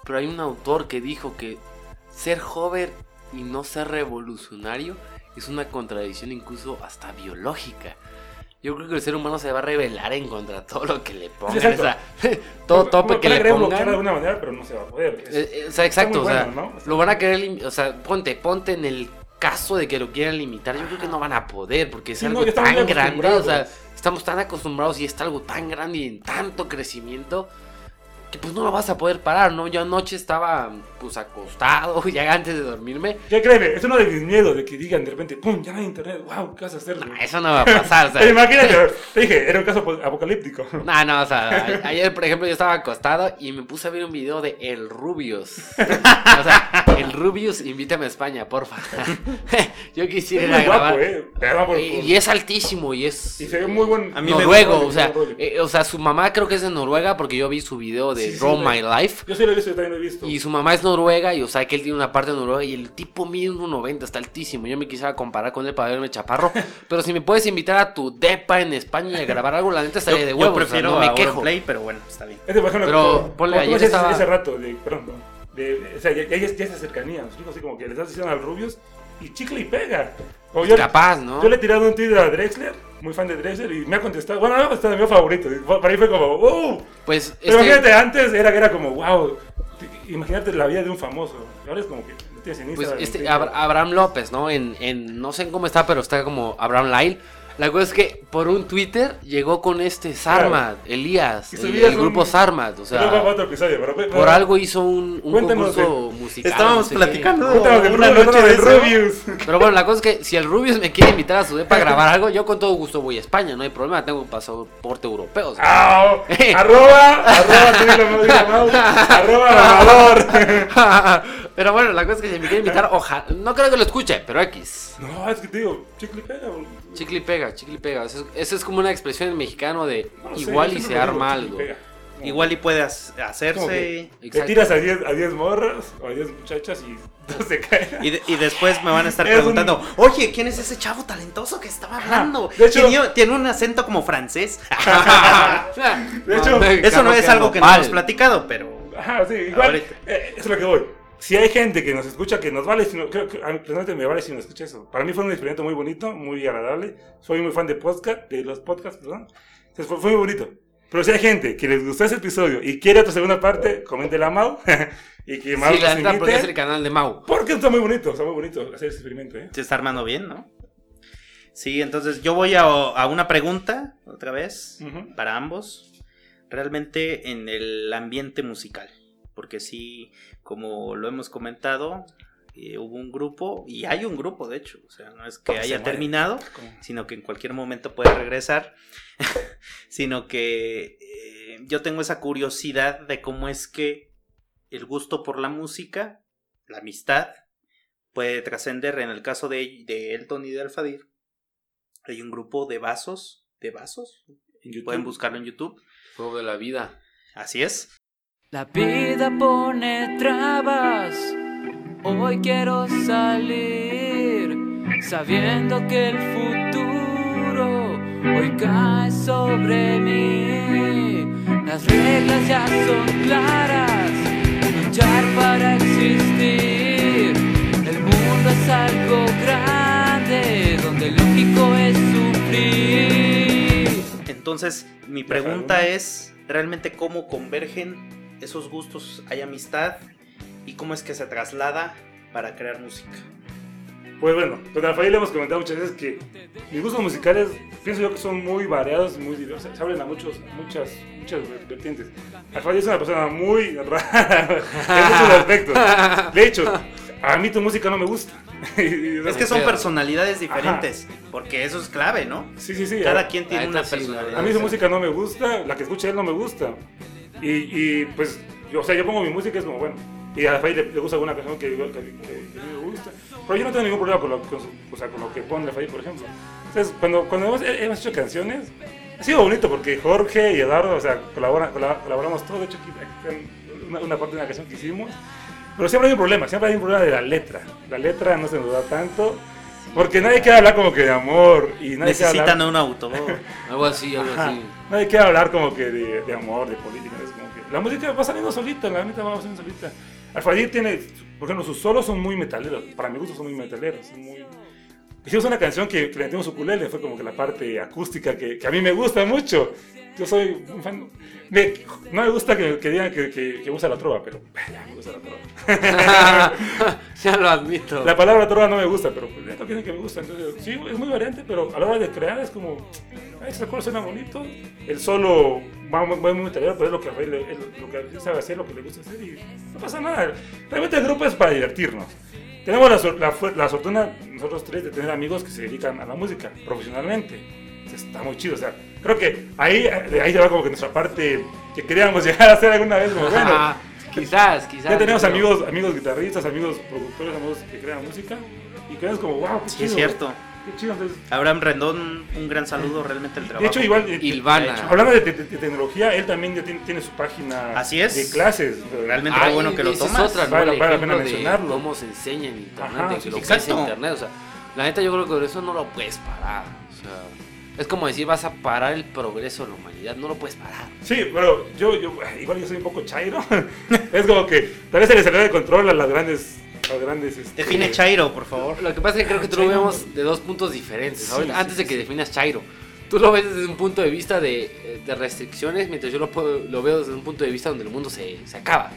pero hay un autor que dijo que ser joven y no ser revolucionario es una contradicción incluso hasta biológica. Yo creo que el ser humano se va a rebelar en contra de todo lo que le pongan. Exacto. O sea, [LAUGHS] todo tope que Puede le querer bloquear de pongan. alguna manera, pero no se va a poder. Es- Eh, eh, o sea, exacto, o sea, ¿no? lo van a querer, o sea, ponte, ponte en el caso de que lo quieran limitar, yo creo que no van a poder, porque es Sí, algo tan grande, o sea, estamos tan acostumbrados y está algo tan grande y en tanto crecimiento, que pues no lo vas a poder parar, ¿no? Yo anoche estaba, pues, acostado, [LAUGHS] ya antes de dormirme, Ya créeme, es uno de mis miedos de que digan de repente, ¡pum! Ya no hay internet, ¡wow! ¿Qué vas a hacer? no, eso no va a pasar, o sea, [LAUGHS] Imagínate, te dije, era un caso ap- apocalíptico. No, no, o sea, ayer, por ejemplo, yo estaba acostado y me puse a ver un video de El Rubius. O sea, El Rubius, invítame a España, porfa. [LAUGHS] Yo quisiera Es muy guapo, grabar. ¿eh? Pero por- Y, y es altísimo y es Y se ve muy buen. A mí me noruego, gusta, o sea, eh, o sea, su mamá creo que es de Noruega porque yo vi su video de Sí, sí, Draw sí. My Life. Yo sí lo he visto, yo también lo he visto. Y su mamá es noruega y o sea que él tiene una parte de Noruega y el tipo mide 1.90, está altísimo. Yo me quisiera comparar con él para verme chaparro. [LAUGHS] pero si me puedes invitar a tu depa en España y a grabar algo, la neta Yo, estaría de yo huevos. o sea, no me a quejo. Auronplay, pero bueno, está bien. Este, por ejemplo, Pero, como- ponle, ayer decías estaba- Ese rato, de, perdón, no, de, de- o sea, ya, ya, ya esa cercanía, ¿me explico? Así como que le estás diciendo al Rubius y chicle y pega. O yo, Capaz, ¿no? yo le he tirado un Twitter a Drexler, muy fan de Drexler, y me ha contestado. Bueno, no, está de mi favorito. Para mí fue como, ¡uh! Pues Pero este, imagínate, antes era, era como, wow. Imagínate la vida de un famoso. Ahora es como que no tienes en pues este. Abraham López, ¿no? En, en no sé cómo está, pero está como Abraham Lyle. La cosa es que por un Twitter llegó con este Sarmat, Elías, Y el, grupo un- Sarmat, o sea, otro episodio, pero, pero- por algo hizo un, un musical. Estábamos no sé qué. platicando del una noche no de. Rubius. Pero bueno, la cosa es que si el Rubius me quiere invitar a su depa a grabar algo, yo con todo gusto voy a España, no hay problema, tengo un pasaporte europeo. o sea. [LAUGHS] Arroba, arroba, arroba [LAUGHS] pero bueno, la cosa es que si me quiere invitar, ojalá, no creo que lo escuche, pero X. No, es que te digo, chicle y pega. boludo. Chicle y pega, chicle y pega. Eso es, como una expresión en mexicano de No igual y se arma algo. No. Igual y puede hacerse. que Te tiras a 10 a 10 morras o a 10 muchachas y [LAUGHS] todos se caen. Y, de- y después me van a estar Es un- preguntando, oye, ¿quién es ese chavo talentoso que estaba hablando? de hecho- tiene, tiene un acento como francés. [LAUGHS] [LAUGHS] De hecho, Eso no es algo que no hemos platicado, pero Ajá, sí, igual. Eh, eso es lo que voy. Si hay gente que nos escucha, que nos vale, si no, creo que a mí personalmente me vale si nos escucha eso. Para mí fue un experimento muy bonito, muy agradable. Soy muy fan de podcast, de los podcasts, perdón. Entonces fue, fue muy bonito. Pero si hay gente que les gustó ese episodio y quiere otra segunda parte, coméntela a Mau. [LAUGHS] y que Mau Sí, la neta podría ser el invite. canal de Mau. Porque está muy bonito, está muy bonito hacer ese experimento, ¿eh? se está armando bien, ¿no? Sí, entonces yo voy a, a una pregunta, otra vez, Ujú. para ambos. Realmente en el ambiente musical. Porque sí, como lo hemos comentado, eh, hubo un grupo, y hay un grupo, de hecho. O sea, no es que haya terminado, sino que en cualquier momento puede regresar. [LAUGHS] sino que eh, yo tengo esa curiosidad de cómo es que el gusto por la música, la amistad, puede trascender. En el caso de, de Elton y de Alfadir, hay un grupo de vasos, de vasos, en pueden buscarlo en YouTube. Juego de la vida. Así es. La vida pone trabas. Hoy quiero salir sabiendo que el futuro hoy cae sobre mí. Las reglas ya son claras. Luchar para existir. El mundo es algo grande donde lógico es sufrir. Entonces, mi pregunta es, ¿realmente cómo convergen esos gustos? ¿Hay amistad? ¿Y cómo es que se traslada para crear música? Pues bueno, con Rafael le hemos comentado muchas veces que mis gustos musicales pienso yo que son muy variados y muy diversos. Se abren a muchos, muchas, muchas vertientes. Rafael es una persona muy [LAUGHS] rara en muchos aspectos. De hecho, a mí tu música no me gusta. [LAUGHS] Es que son personalidades diferentes, porque eso es clave, ¿no? Sí, sí, sí. Cada a, quien tiene una personalidad. a mí su música no me gusta, la que escucha él no me gusta. Y, y, pues, yo, o sea, yo pongo mi música y es como, bueno. Y a Rafael le, le gusta alguna canción que, que, que- que a mí me gusta. Pero yo no tengo ningún problema con lo, con su- o sea, con lo que pone Rafael, por ejemplo. Entonces, cuando, cuando hemos, hemos hecho canciones, ha sido bonito porque Jorge y Eduardo, o sea, colaboran, colaboramos todos. De hecho, aquí, una, una parte de una canción que hicimos. Pero siempre hay un problema, siempre hay un problema de la letra. La letra no se nos da tanto. Porque nadie quiere hablar como que de amor y nadie Necesitan hablar, un auto. Algo así, algo Ajá. así. Nadie quiere hablar como que de, amor, de política. Es como que la música va saliendo solita, la neta va saliendo solita. Alfadir tiene, por ejemplo, sus solos son muy metaleros. Para mi gusto son muy metaleros. Son. Hicimos una canción que, que le metimos ukulele, fue como que la parte acústica que, que a mí me gusta mucho. Yo soy un fan. Me- no me gusta que, que digan que, que, que usa la trova, pero [LAUGHS] ya me gusta la trova. [LAUGHS] ya lo admito. La palabra trova no me gusta, pero pues, ya no quieren que me gusta. Entonces, sí, es muy variante, pero a la hora de crear es como. Ese acorde suena bonito. El solo va muy, muy metalero, pero es lo que, a Rafael es lo que él sabe hacer, lo que le gusta hacer y no pasa nada. Realmente el grupo es para divertirnos. Tenemos la, la la fortuna, nosotros tres, de tener amigos que se dedican a la música profesionalmente. Está muy chido, o sea, creo que ahí, ahí va como que nuestra parte que queríamos llegar a hacer alguna vez, como bueno, Ajá, quizás, quizás. ya tenemos pero- amigos, amigos guitarristas, amigos productores, amigos que crean música y que es como, wow, qué Sí, chido. es cierto. Qué chido, entonces, Abraham Rendón, un gran saludo, realmente el trabajo. de hecho, igual, eh, Ilvana. hablando de, de- de tecnología, él también ya tiene, tiene su página Así es. de clases. Realmente Ay, qué bueno que lo esa es tomas. otra, ¿no? Vale- vale la pena mencionarlo. cómo se enseña en internet, Ajá, sí, lo que es internet. O sea, la neta yo creo que por eso no lo puedes parar. O sea, es como decir, vas a parar el progreso de la humanidad. No lo puedes parar. Sí, pero yo, yo, igual yo soy un poco chairo. [LAUGHS] es como que tal vez se le salió de control a las grandes. A las grandes este, Define Chairo, por favor. Lo que pasa es que creo que tú lo vemos de dos puntos diferentes. Sí, Ahorita- sí, antes de que sí. definas Chairo, tú lo ves desde un punto de vista de, de restricciones, mientras yo lo, puedo- lo veo desde un punto de vista donde el mundo se, se acaba.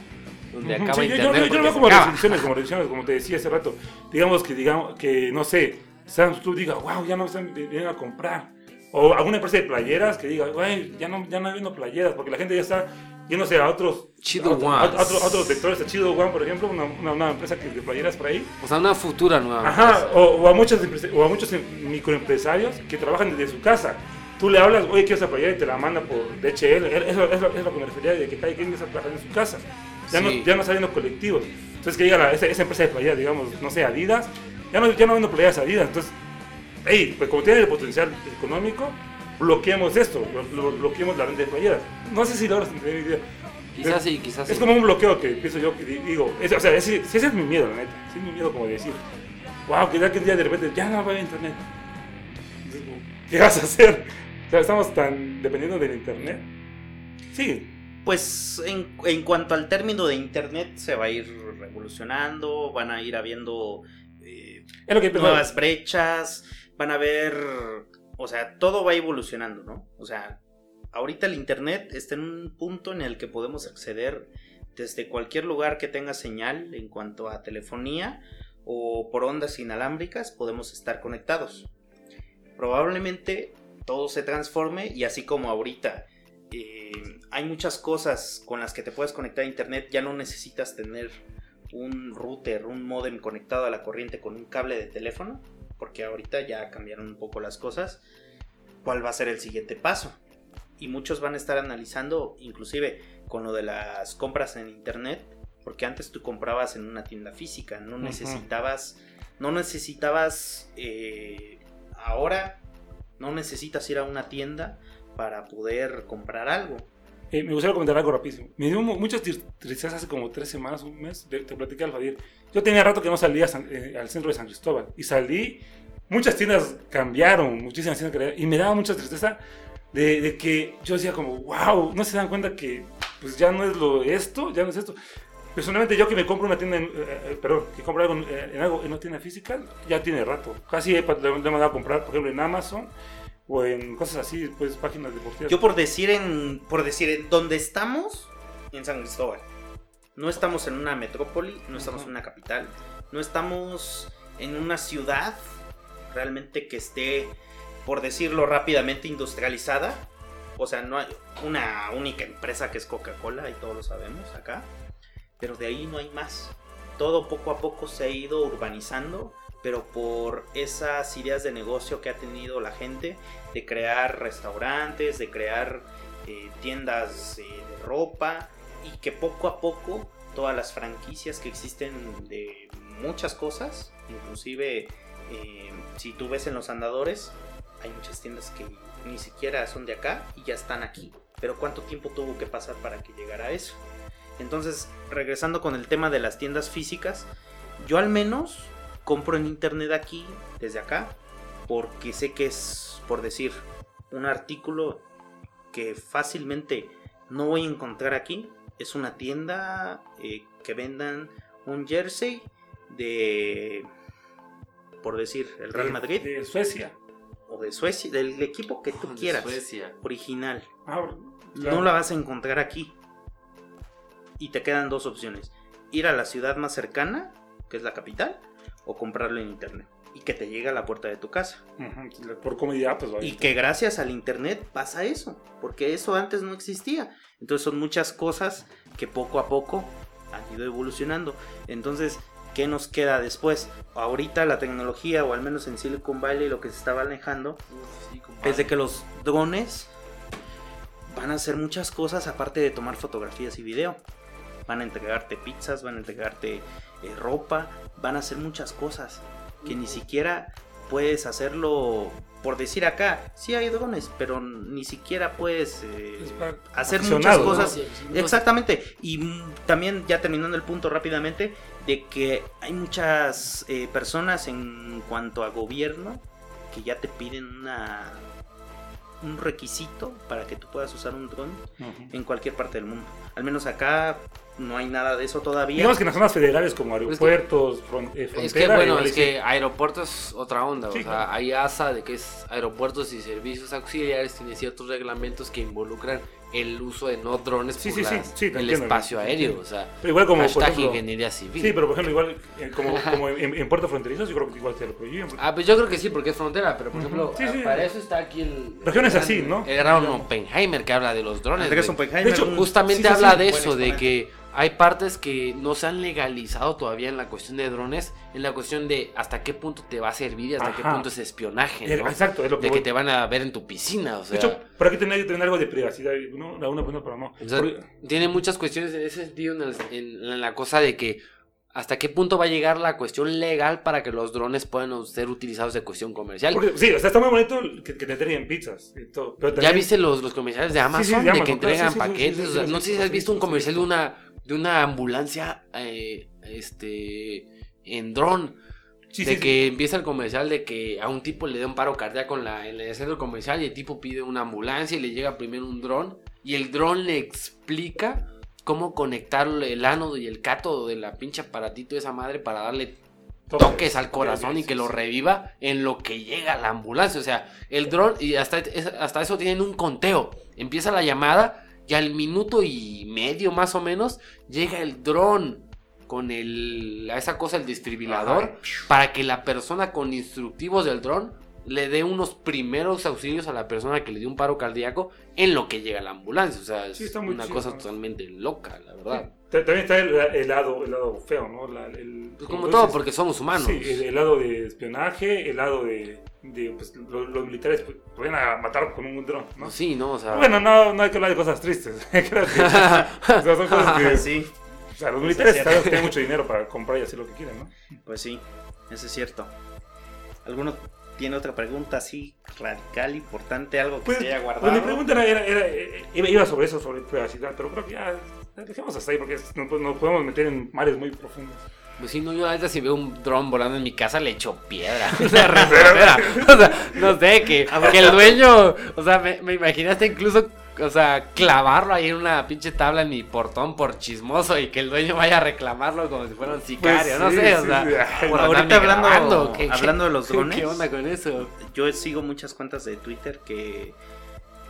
Donde acaba sí, yo- yo, internet. yo, yo lo veo como restricciones, como restricciones, como te decía hace rato. Digamos que, digamos, que no sé, Sam's Club diga, wow, ya no están viniendo a comprar. O alguna empresa de playeras que diga, güey, ya no, ya no viendo playeras, porque la gente ya está yéndose a otros, Chido a, Ones. a otro- a otros vectores, a Chido One, por ejemplo, una, una, una empresa que de playeras por ahí. O sea, una futura nueva. Ajá, o, o a muchos, o a muchos em- microempresarios que trabajan desde su casa. Tú le hablas, oye, quiero esa playera y te la manda por DHL. Eso es lo, es lo que me refería de que cada quien está trabajando en su casa. Ya, Sí. no, ya no saliendo colectivos. Entonces que diga la- esa, esa empresa de playeras, digamos, no sé, Adidas, ya no, ya no vendo playeras Adidas. Entonces, hey, pues como tiene el potencial económico, bloqueemos esto, blo- blo- bloqueemos la venta de playeras. No sé si logras entender mi idea. Quizás sí, quizás Es sí. como un bloqueo que pienso yo, que di- digo, es- o sea, ese, ese es mi miedo, la neta. Sí es mi miedo como de decir, wow, que ya que un día de repente ya no va a haber internet. ¿Qué vas a hacer? O sea, estamos tan dependiendo del internet. Sí, Pues en, en cuanto al término de internet se va a ir revolucionando, van a ir habiendo eh, es lo que nuevas brechas, van a haber, o sea, todo va evolucionando, ¿no? O sea, ahorita el internet está en un punto en el que podemos acceder desde cualquier lugar que tenga señal en cuanto a telefonía o por ondas inalámbricas podemos estar conectados. Probablemente todo se transforme y así como ahorita eh, hay muchas cosas con las que te puedes conectar a internet, ya no necesitas tener un router, un modem conectado a la corriente con un cable de teléfono, porque ahorita ya cambiaron un poco las cosas. ¿Cuál va a ser el siguiente paso? Y muchos van a estar analizando, inclusive con lo de las compras en internet, porque antes tú comprabas en una tienda física, no necesitabas, no necesitabas, eh, ahora no necesitas ir a una tienda para poder comprar algo. Eh, me gustaría comentar algo rapidísimo. Me dio mu- muchas tris- tristezas hace como tres semanas, un mes, te, te platicé al. Yo tenía rato que no salía San- eh, al centro de San Cristóbal y salí, muchas tiendas cambiaron, muchísimas tiendas cambiaron, y me daba mucha tristeza de, de que yo decía como, wow, no se dan cuenta que pues ya no es lo esto, ya no es esto. Personalmente yo que me compro una tienda, en, eh, eh, perdón, que compro algo en, eh, en algo en una tienda física, ya tiene rato. Casi he, le he mandado a comprar, por ejemplo, en Amazon o en cosas así, pues páginas deportivas. Yo por decir en, por decir en donde estamos, en San Cristóbal. No estamos en una metrópoli, no estamos en una capital, no estamos en una ciudad realmente que esté, por decirlo rápidamente, industrializada. O sea, no hay una única empresa que es Coca-Cola y todos lo sabemos acá. Pero de ahí no hay más. Todo poco a poco se ha ido urbanizando, pero por esas ideas de negocio que ha tenido la gente de crear restaurantes, de crear eh, tiendas eh, de ropa y que poco a poco todas las franquicias que existen de muchas cosas, inclusive eh, si tú ves en los andadores, hay muchas tiendas que ni siquiera son de acá y ya están aquí. Pero ¿cuánto tiempo tuvo que pasar para que llegara a eso? Entonces, regresando con el tema de las tiendas físicas, yo al menos compro en internet aquí, desde acá, porque sé que es, por decir, un artículo que fácilmente no voy a encontrar aquí. Es una tienda eh, que vendan un jersey de, por decir, el Real Madrid De Suecia. o de Suecia, del equipo que tú De quieras, Suecia. original. Ah. No la vas a encontrar aquí. Y te quedan dos opciones. Ir a la ciudad más cercana, que es la capital, o comprarlo en internet. Y que te llegue a la puerta de tu casa. Ujú, Por comodidad, pues Y que gracias al internet pasa eso. Porque eso antes no existía. Entonces son muchas cosas que poco a poco han ido evolucionando. Entonces, ¿qué nos queda después? Ahorita la tecnología, o al menos en Silicon Valley, lo que se estaba alejando, Uf, sí, compadre. es de que los drones van a hacer muchas cosas aparte de tomar fotografías y video. Van a entregarte pizzas, van a entregarte eh, ropa, van a hacer muchas cosas que ni siquiera puedes hacerlo por decir acá. Sí hay drones, pero ni siquiera puedes eh, hacer muchas cosas. No. Exactamente. Y también, ya terminando el punto rápidamente, de que hay muchas eh, personas en cuanto a gobierno que ya te piden una un requisito para que tú puedas usar un dron en cualquier parte del mundo. Al menos acá no hay nada de eso todavía. Digamos que en las zonas federales como es que- aeropuertos, fron- eh. Es que bueno, es que aeropuertos es otra onda. Sí, o sea, claro. hay ASA de que es aeropuertos y servicios auxiliares, tiene ciertos reglamentos que involucran el uso de no drones Sí, por sí, sí, las- sí, te el entiendo. espacio aéreo. O sea, Pero igual como, por hashtag ejemplo... ingeniería civil. Sí, pero por ejemplo, igual eh, [LAUGHS] como, como en, en puertos fronterizos, yo creo que igual te lo prohíben. Ah, pues yo creo que sí, porque es frontera, pero por ejemplo, Sí, sí. para eso está aquí el... Regiones el así, ¿no? El gran Oppenheimer que habla de los drones. Oppenheimer, De hecho, Justamente Sí, sí, habla sí, de eso, de exponente. que hay partes que no se han legalizado todavía en la cuestión de drones, en la cuestión de hasta qué punto te va a servir y hasta qué punto es espionaje, Eh, ¿no? Exacto, es lo que De que te van a ver en tu piscina, o sea... De hecho, por aquí tiene que tener algo de privacidad, ¿no? La una pregunta, pero no. o sea, Porque- tiene muchas cuestiones en ese sentido en, el- en- en la cosa de que hasta qué punto va a llegar la cuestión legal para que los drones puedan ser utilizados de cuestión comercial. porque, sí, o sea, está muy bonito que, que te traigan pizzas y todo. Pero ¿Ya viste los, los comerciales de Amazon? sí, de de Amazon, que entregan sí, paquetes. o sea, no sé si has visto un comercial de una, de una ambulancia eh, este en dron. Sí, de sí, sí. que empieza el comercial de que a un tipo le da un paro cardíaco en, la, en el centro comercial y el tipo pide una ambulancia y le llega primero un dron y el dron le explica cómo conectar el ánodo y el cátodo de la pinche aparatito de esa madre para darle toques al corazón y que lo reviva en lo que llega la ambulancia. O sea, el dron, y hasta, hasta eso tienen un conteo. Empieza la llamada y al minuto y medio más o menos llega el dron con el, a esa cosa, el Ajá. para que la persona con instructivos del dron le dé unos primeros auxilios a la persona que le dio un paro cardíaco en lo que llega la ambulancia. O sea, es Sí, una cosa totalmente loca, la verdad. También está el, el lado, el lado feo, ¿no? La- el- Pues como todo, dices, porque somos humanos. Sí, el, el lado de espionaje, el lado de. de, pues, lo- los, militares pues, pueden a matar con un dron, ¿no? Pues sí, ¿no? O sea, Bueno, no, no hay que hablar de cosas tristes. [LAUGHS] Creo que, [LAUGHS] o sea, son cosas que. [LAUGHS] Sí, O sea, los militares tienen mucho dinero para comprar y hacer lo que quieran, ¿no? pues sí, eso es cierto. ¿Alguno tiene otra pregunta así radical, importante, algo que Pues, se haya pues guardado? mi pregunta era, era- era- eh, iba, iba sobre eso, sobre privacidad, pero creo que ya dejemos hasta ahí porque es- no- pues, nos podemos meter en mares muy profundos. Pues sí, no, yo ahorita si veo un dron volando en mi casa le echo piedra. [LAUGHS] [LAUGHS] Una resortera. O sea, no sé, que, que el dueño, o sea, me, me imaginaste incluso, o sea, clavarlo ahí en una pinche tabla en mi portón por chismoso y que el dueño vaya a reclamarlo como si fuera un sicario, no Pues sí, sé, o sí, sea, sí. Por ahorita hablando- grabando, ¿qué- qué- hablando de los drones. ¿Qué onda con eso? Yo sigo muchas cuentas de Twitter que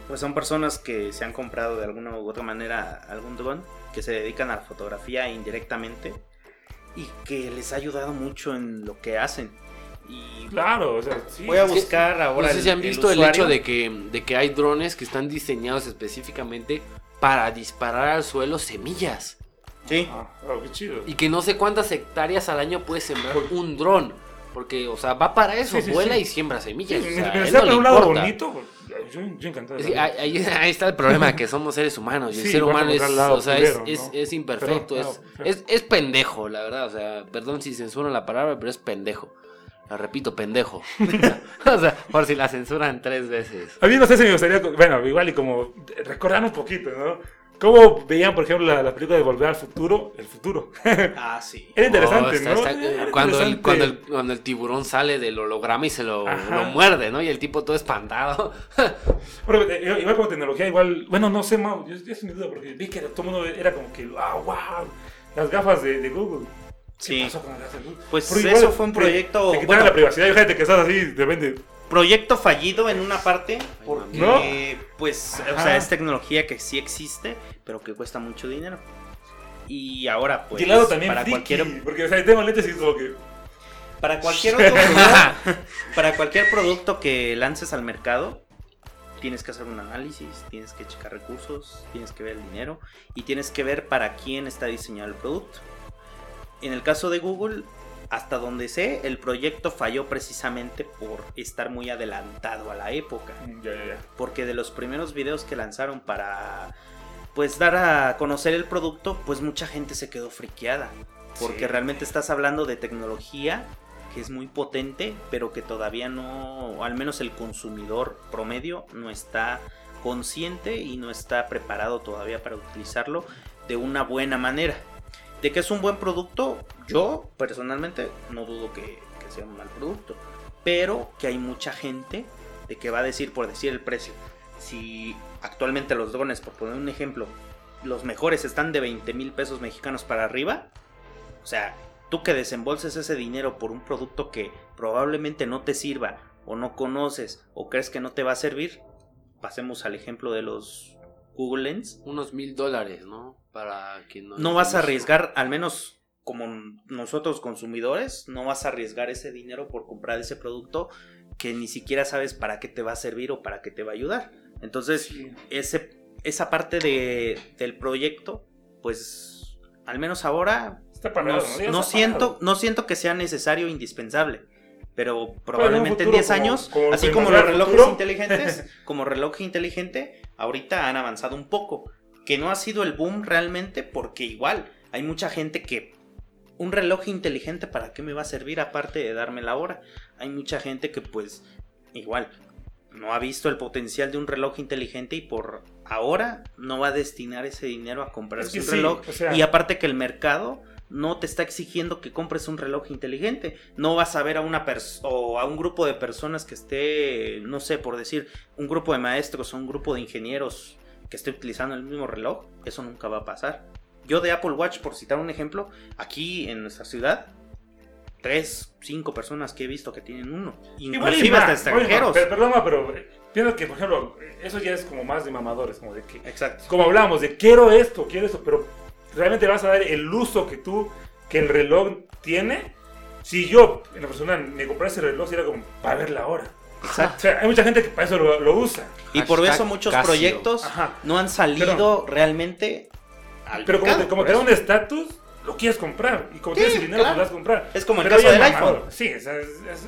pues son personas que se han comprado de alguna u otra manera algún dron, que se dedican a la fotografía indirectamente y que les ha ayudado mucho en lo que hacen. Y Claro, o sea, sí. voy a es que buscar ahora no sé el- si han el visto el, usuario. hecho de que, de que hay drones que están diseñados específicamente para disparar al suelo semillas. Sí, Ah, oh, qué chido. Y que no sé cuántas hectáreas al año puede sembrar un dron. Porque, o sea, va para eso, Sí, sí, vuela sí. y siembra Sí, semillas. o sea, él sea no le importa. bonito, pues, yo, yo encantado. Sí, ahí, [LAUGHS] ahí- está el problema, que somos seres humanos. Y el Sí, ser humano es, o sea, es, culero, es, ¿no? es imperfecto, Pero, es, claro, es, es pendejo, la verdad. O sea, perdón si censuro la palabra, pero es pendejo. La repito, pendejo. [LAUGHS] [LAUGHS] o sea, por si la censuran tres veces. A mí no sé si me gustaría, bueno, igual y como recordar un poquito, ¿no? ¿Cómo veían, por ejemplo, la, la película de Volver al Futuro? El futuro. [LAUGHS] Ah, sí. Era interesante, Oh, está- ¿no? está- Era cuando, el, cuando, el, cuando el tiburón sale del holograma y se lo, lo muerde, ¿no? Y el tipo todo espantado. [LAUGHS] Bueno, eh, igual como tecnología, igual. Bueno, no sé, Mau, yo, en duda porque vi que todo el mundo era como que, wow, wow, las gafas de, de Google. ¿Qué Sí. pasó con las gafas de Google? Pues Porque eso igual fue un te- proyecto- Te, quitaron bueno. la privacidad, fíjate que estás así, de repente. Proyecto fallido en una parte, porque ¿No? pues, o sea, es tecnología que sí existe, pero que cuesta mucho dinero. Y ahora, pues, y lado también para friki, cualquier porque o sea, tengo lentes y es como que. para [LAUGHS] cualquier otro producto, para cualquier producto que lances al mercado, tienes que hacer un análisis, tienes que checar recursos, tienes que ver el dinero y tienes que ver para quién está diseñado el producto. En el caso de Google, hasta donde sé, el proyecto falló precisamente por estar muy adelantado a la época. mm. Porque de los primeros videos que lanzaron para pues dar a conocer el producto, pues mucha gente se quedó friqueada. Porque Sí. realmente estás hablando de tecnología que es muy potente, pero que todavía no, al menos el consumidor promedio no está consciente y no está preparado todavía para utilizarlo de una buena manera. De que es un buen producto, yo personalmente no dudo que, sea un mal producto, pero que hay mucha gente de que va a decir por decir el precio. Si actualmente los drones, por poner un ejemplo, los mejores están de 20 mil pesos mexicanos para arriba, o sea, tú que desembolses ese dinero por un producto que probablemente no te sirva o no conoces o crees que no te va a servir, pasemos al ejemplo de los Google Lens, Unos mil dólares, ¿no? Para que no... no vas a arriesgar, al menos como nosotros consumidores, no vas a arriesgar ese dinero por comprar ese producto que ni siquiera sabes para qué te va a servir o para qué te va a ayudar. Entonces, Sí. ese, esa parte de, del proyecto, pues al menos ahora Está no, parado, ¿no? Ya no está siento, no siento que sea necesario o indispensable. Pero probablemente en futuro 10 como- años, como así como los relojes Futuro. inteligentes, [LAUGHS] como reloj inteligente, ahorita han avanzado un poco. Que no ha sido el boom realmente porque igual hay mucha gente que un reloj inteligente para qué me va a servir aparte de darme la hora. Hay mucha gente que pues igual no ha visto el potencial de un reloj inteligente y por ahora no va a destinar ese dinero a comprarse Es que un sí, reloj. o sea- y aparte que el mercado no te está exigiendo que compres un reloj inteligente. No vas a ver a una persona o a un grupo de personas que esté, no sé, por decir, un grupo de maestros o un grupo de ingenieros que esté utilizando el mismo reloj. Eso nunca va a pasar. Yo de Apple Watch, por citar un ejemplo, aquí en nuestra ciudad, tres, cinco personas que he visto que tienen uno. Inclusive hasta extranjeros. Perdón, ma, pero eh, pienso que, por ejemplo, eso ya es como más de mamadores, como de que, Exacto. como hablamos, de quiero esto, quiero esto, pero realmente vas a dar el uso que tú, que el reloj tiene. Si yo, en lo personal, me compré ese reloj, era como para ver la hora. Exacto. O sea, hay mucha gente que para eso lo, lo usa. Y por Hashtag eso muchos Casio. proyectos Ajá. no han salido realmente al Pero como mercado, te, como por te da un estatus, lo quieres comprar. Y como Sí, tienes el dinero, claro. lo vas a comprar. Es como el Pero caso del iPhone. Sí, o sea,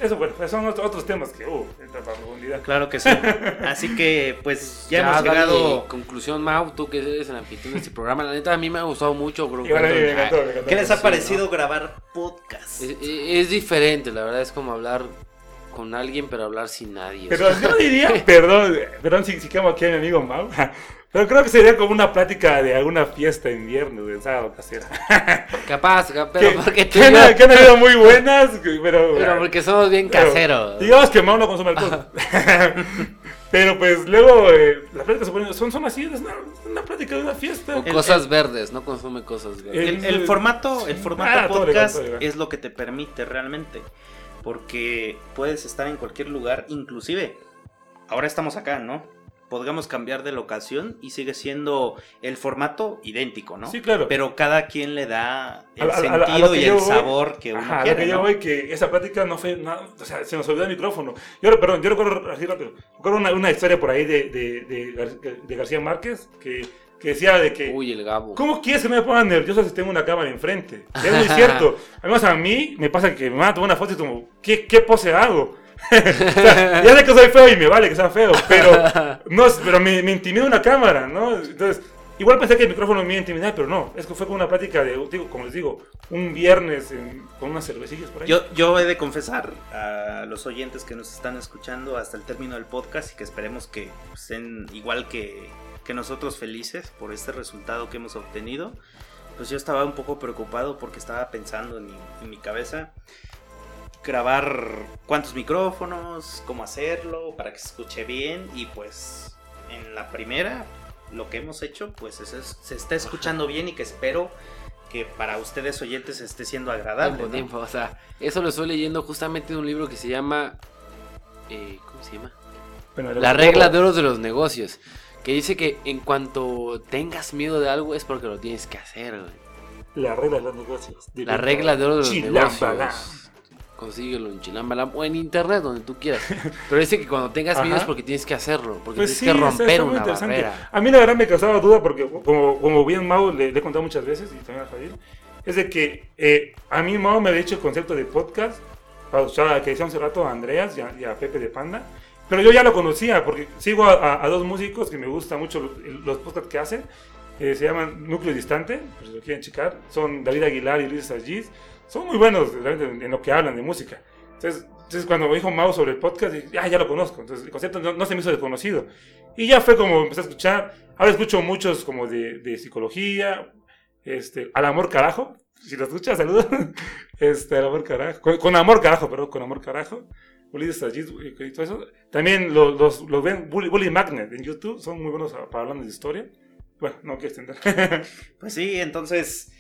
eso bueno, son otros, otros temas que, uh, entra para profundidad. Claro que sí. [LAUGHS] Así que, pues, ya, hemos dale llegado. Conclusión, Mau, tú que eres el anfitrión de este programa. La neta, a mí me ha gustado mucho. Bro, Igual a mí me cuando- encantó, me encantó. ¿Qué les ha parecido grabar podcast? Es, es- es diferente, la verdad, es como hablar con alguien, pero hablar sin nadie. o Pero sea, yo diría, [LAUGHS] perdón, perdón si, si quemo aquí a mi amigo Mau, [LAUGHS] pero creo que sería como una plática de alguna fiesta en viernes, de sábado casera. [LAUGHS] capaz, cap- pero que, porque tú que han, que han habido muy buenas, pero... pero porque somos bien pero caseros. Digamos que Mau no consume alcohol. pero pues luego eh, las pláticas se ponen- son, son así, es una, una plática de una fiesta. O El- cosas verdes, no consume cosas verdes. El, el formato, el formato Ah, todo legal, podcast todo legal. es lo que te permite realmente. Porque puedes estar en cualquier lugar, inclusive. Ahora estamos acá, ¿no? Podríamos cambiar de locación y sigue siendo el formato idéntico, ¿no? Sí, claro. Pero cada quien le da el A- a- a- a sentido y yo el voy- sabor que uno Ajá, quiere. lo que yo ¿no? voy que esa plática no fue nada, o sea, se nos olvidó el micrófono. Yo, perdón, yo recuerdo, así rápido, recuerdo una, una historia por ahí de, de, de, de García Márquez que, que decía de que, Uy, el Gabo. ¿cómo quieres que me ponga nervioso si tengo una cámara enfrente? Es muy cierto. [LAUGHS] Además, a mí me pasa que me van a tomar una foto y como, ¿qué, qué pose hago? [LAUGHS] o sea, ya sé que soy feo y me vale que sea feo, pero, [LAUGHS] no, pero me, me intimida una cámara, ¿no? Entonces, igual pensé que el micrófono me iba a intimidar, pero no, es que fue como una plática de, digo, como les digo, un viernes en- con unas cervecillas por ahí. Yo, yo he de confesar a los oyentes que nos están escuchando hasta el término del podcast y que esperemos que estén igual que, que nosotros felices por este resultado que hemos obtenido. Pues yo estaba un poco preocupado porque estaba pensando en mi, en mi cabeza grabar cuántos micrófonos, cómo hacerlo para que se escuche bien y pues en la primera lo que hemos hecho pues es- es- se está escuchando bien y que espero que para ustedes oyentes esté siendo agradable. Tiempo, ¿no? tiempo. O sea, eso lo estoy leyendo justamente en un libro que se llama. eh, ¿Cómo se llama? Bueno, La regla de oro de los negocios. Que dice que en cuanto tengas miedo de algo es porque lo tienes que hacer, güey. La regla de los negocios. La regla de oro de los negocios. Consíguelo en Chilambalam o en internet, donde tú quieras. Pero dice que cuando tengas miedo es porque tienes que hacerlo. Porque Pues sí, tienes que está- romper una barrera. A mí la verdad me causaba duda porque como, como bien Mau le, le he contado muchas veces y también a Javier, es de que eh, a mí Mau me había dicho el concepto de podcast, o sea, que decía hace rato a Andreas y a, y a Pepe de Panda, pero yo ya lo conocía porque sigo a, a- a dos músicos que me gustan mucho los, los podcasts que hacen, eh, se llaman Núcleo Distante, por si lo quieren checar, son David Aguilar y Luis Agiz, son muy buenos en, en lo que hablan de música. Entonces, entonces cuando me dijo Mau sobre el podcast, ah, ya lo conozco. Entonces el concepto no, no se me hizo desconocido. Y ya fue como empecé a escuchar. Ahora escucho muchos como de, de psicología, este, al amor carajo. Si lo escuchas, saludos. [LAUGHS] Este, al amor carajo. Con, con amor carajo, perdón, con amor carajo. Ulises Agiz y todo eso. También los, los, los ven, Bully, Bully Magnet en YouTube, son muy buenos para hablando de historia. Bueno, no quiero extender. [LAUGHS] Pues sí, entonces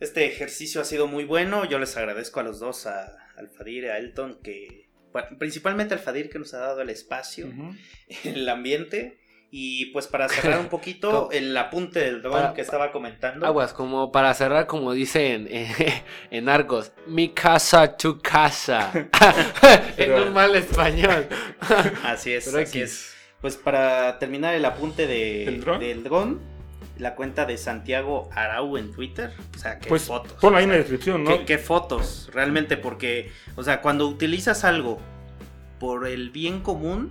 este ejercicio ha sido muy bueno. Yo les agradezco a los dos, a Alfadir y a Elton, que bueno, principalmente Alfadir que nos ha dado el espacio, [LAUGHS] el ambiente. Y pues para [LAUGHS] cerrar un poquito, el apunte del dron Para- que estaba comentando. Aguas, como para cerrar, como dicen en, [LAUGHS] en Arcos, mi casa, tu casa. [LAUGHS] en un mal español. Así es, Pero así X. es. Pues para terminar el apunte de, ¿El dron? del dron, la cuenta de Santiago Arau en Twitter. O sea, qué Pues fotos. ponlo ahí en la descripción, ¿no? ¿Qué, qué fotos? Realmente, porque, o sea, cuando utilizas algo por el bien común,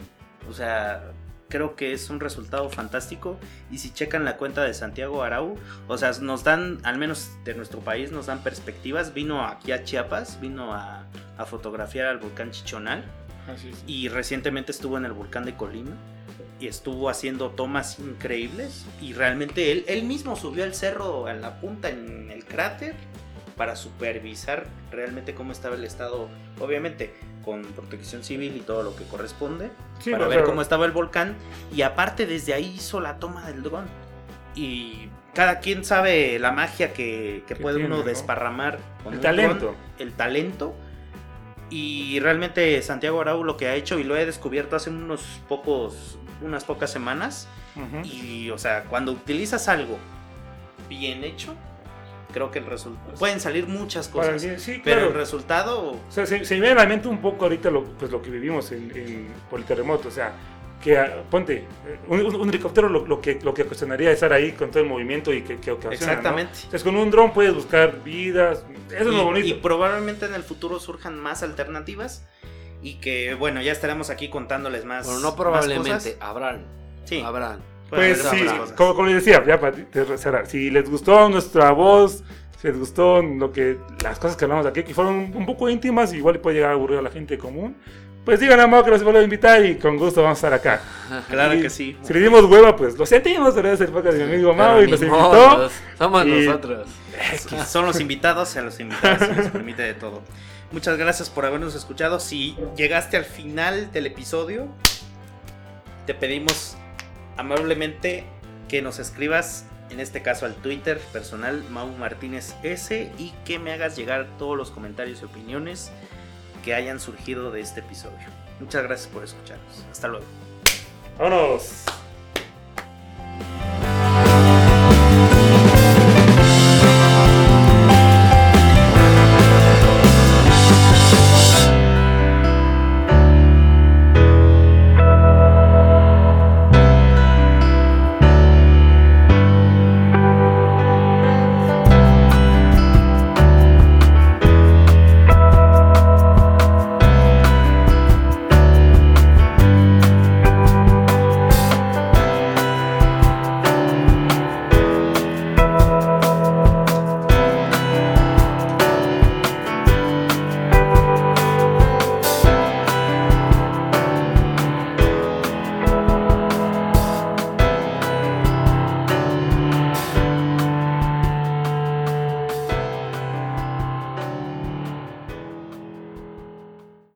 o sea, creo que es un resultado fantástico. Y si checan la cuenta de Santiago Arau, o sea, nos dan, al menos de nuestro país, nos dan perspectivas. Vino aquí a Chiapas, vino a, a fotografiar al volcán Chichonal. Así es. Y recientemente estuvo en el volcán de Colima. Y estuvo haciendo tomas increíbles. Y realmente él, él mismo subió al cerro, a la punta, en el cráter, para supervisar realmente cómo estaba el estado. Obviamente, con protección civil y todo lo que corresponde. Sí, para ver cómo estaba el volcán. Y aparte, desde ahí hizo la toma del dron. Y cada quien sabe la magia que, que puede tiene, uno ¿no? desparramar con El talento. dron, el talento. Y realmente Santiago Arau lo que ha hecho, y lo he descubierto hace unos pocos, unas pocas semanas. Ujú. Y, o sea, cuando utilizas algo bien hecho, creo que el resultado. Pueden salir muchas cosas. sí, Pero claro. el resultado. O sea, se, se me viene a la mente un poco ahorita lo, pues, lo que vivimos en, en- por el terremoto. O sea, que ah, ponte, eh, un, un- un helicóptero lo, lo que, lo que cuestionaría es estar ahí con todo el movimiento y que, que ocasiona. ¿no? Exactamente. Entonces, con un dron puedes buscar vidas. Eso es lo bonito. y probablemente en el futuro surjan más alternativas. Y que, bueno, ya estaremos aquí contándoles más. Bueno, no más probablemente, cosas. habrán. Sí. Habrán. Pues sí, como, como les decía, ya para cerrar, si les gustó nuestra voz, si les gustó lo que, las cosas que hablamos aquí, que fueron un, poco íntimas, igual puede llegar a aburrir a la gente común, pues digan a Mau que los vuelvo a invitar y con gusto vamos a estar acá. [LAUGHS] Claro Y que sí. Si le dimos hueva, pues lo sentimos, es el podcast de mi amigo Mau y nos invitó. modos, Somos Y- nosotros. [LAUGHS] [LAUGHS] Son los invitados, a los invitados se les permite de todo. Muchas gracias por habernos escuchado. Si llegaste al final del episodio, te pedimos amablemente que nos escribas, en este caso al Twitter personal Mau Martínez S, y que me hagas llegar todos los comentarios y opiniones que hayan surgido de este episodio. Muchas gracias por escucharnos. Hasta luego. ¡Vámonos!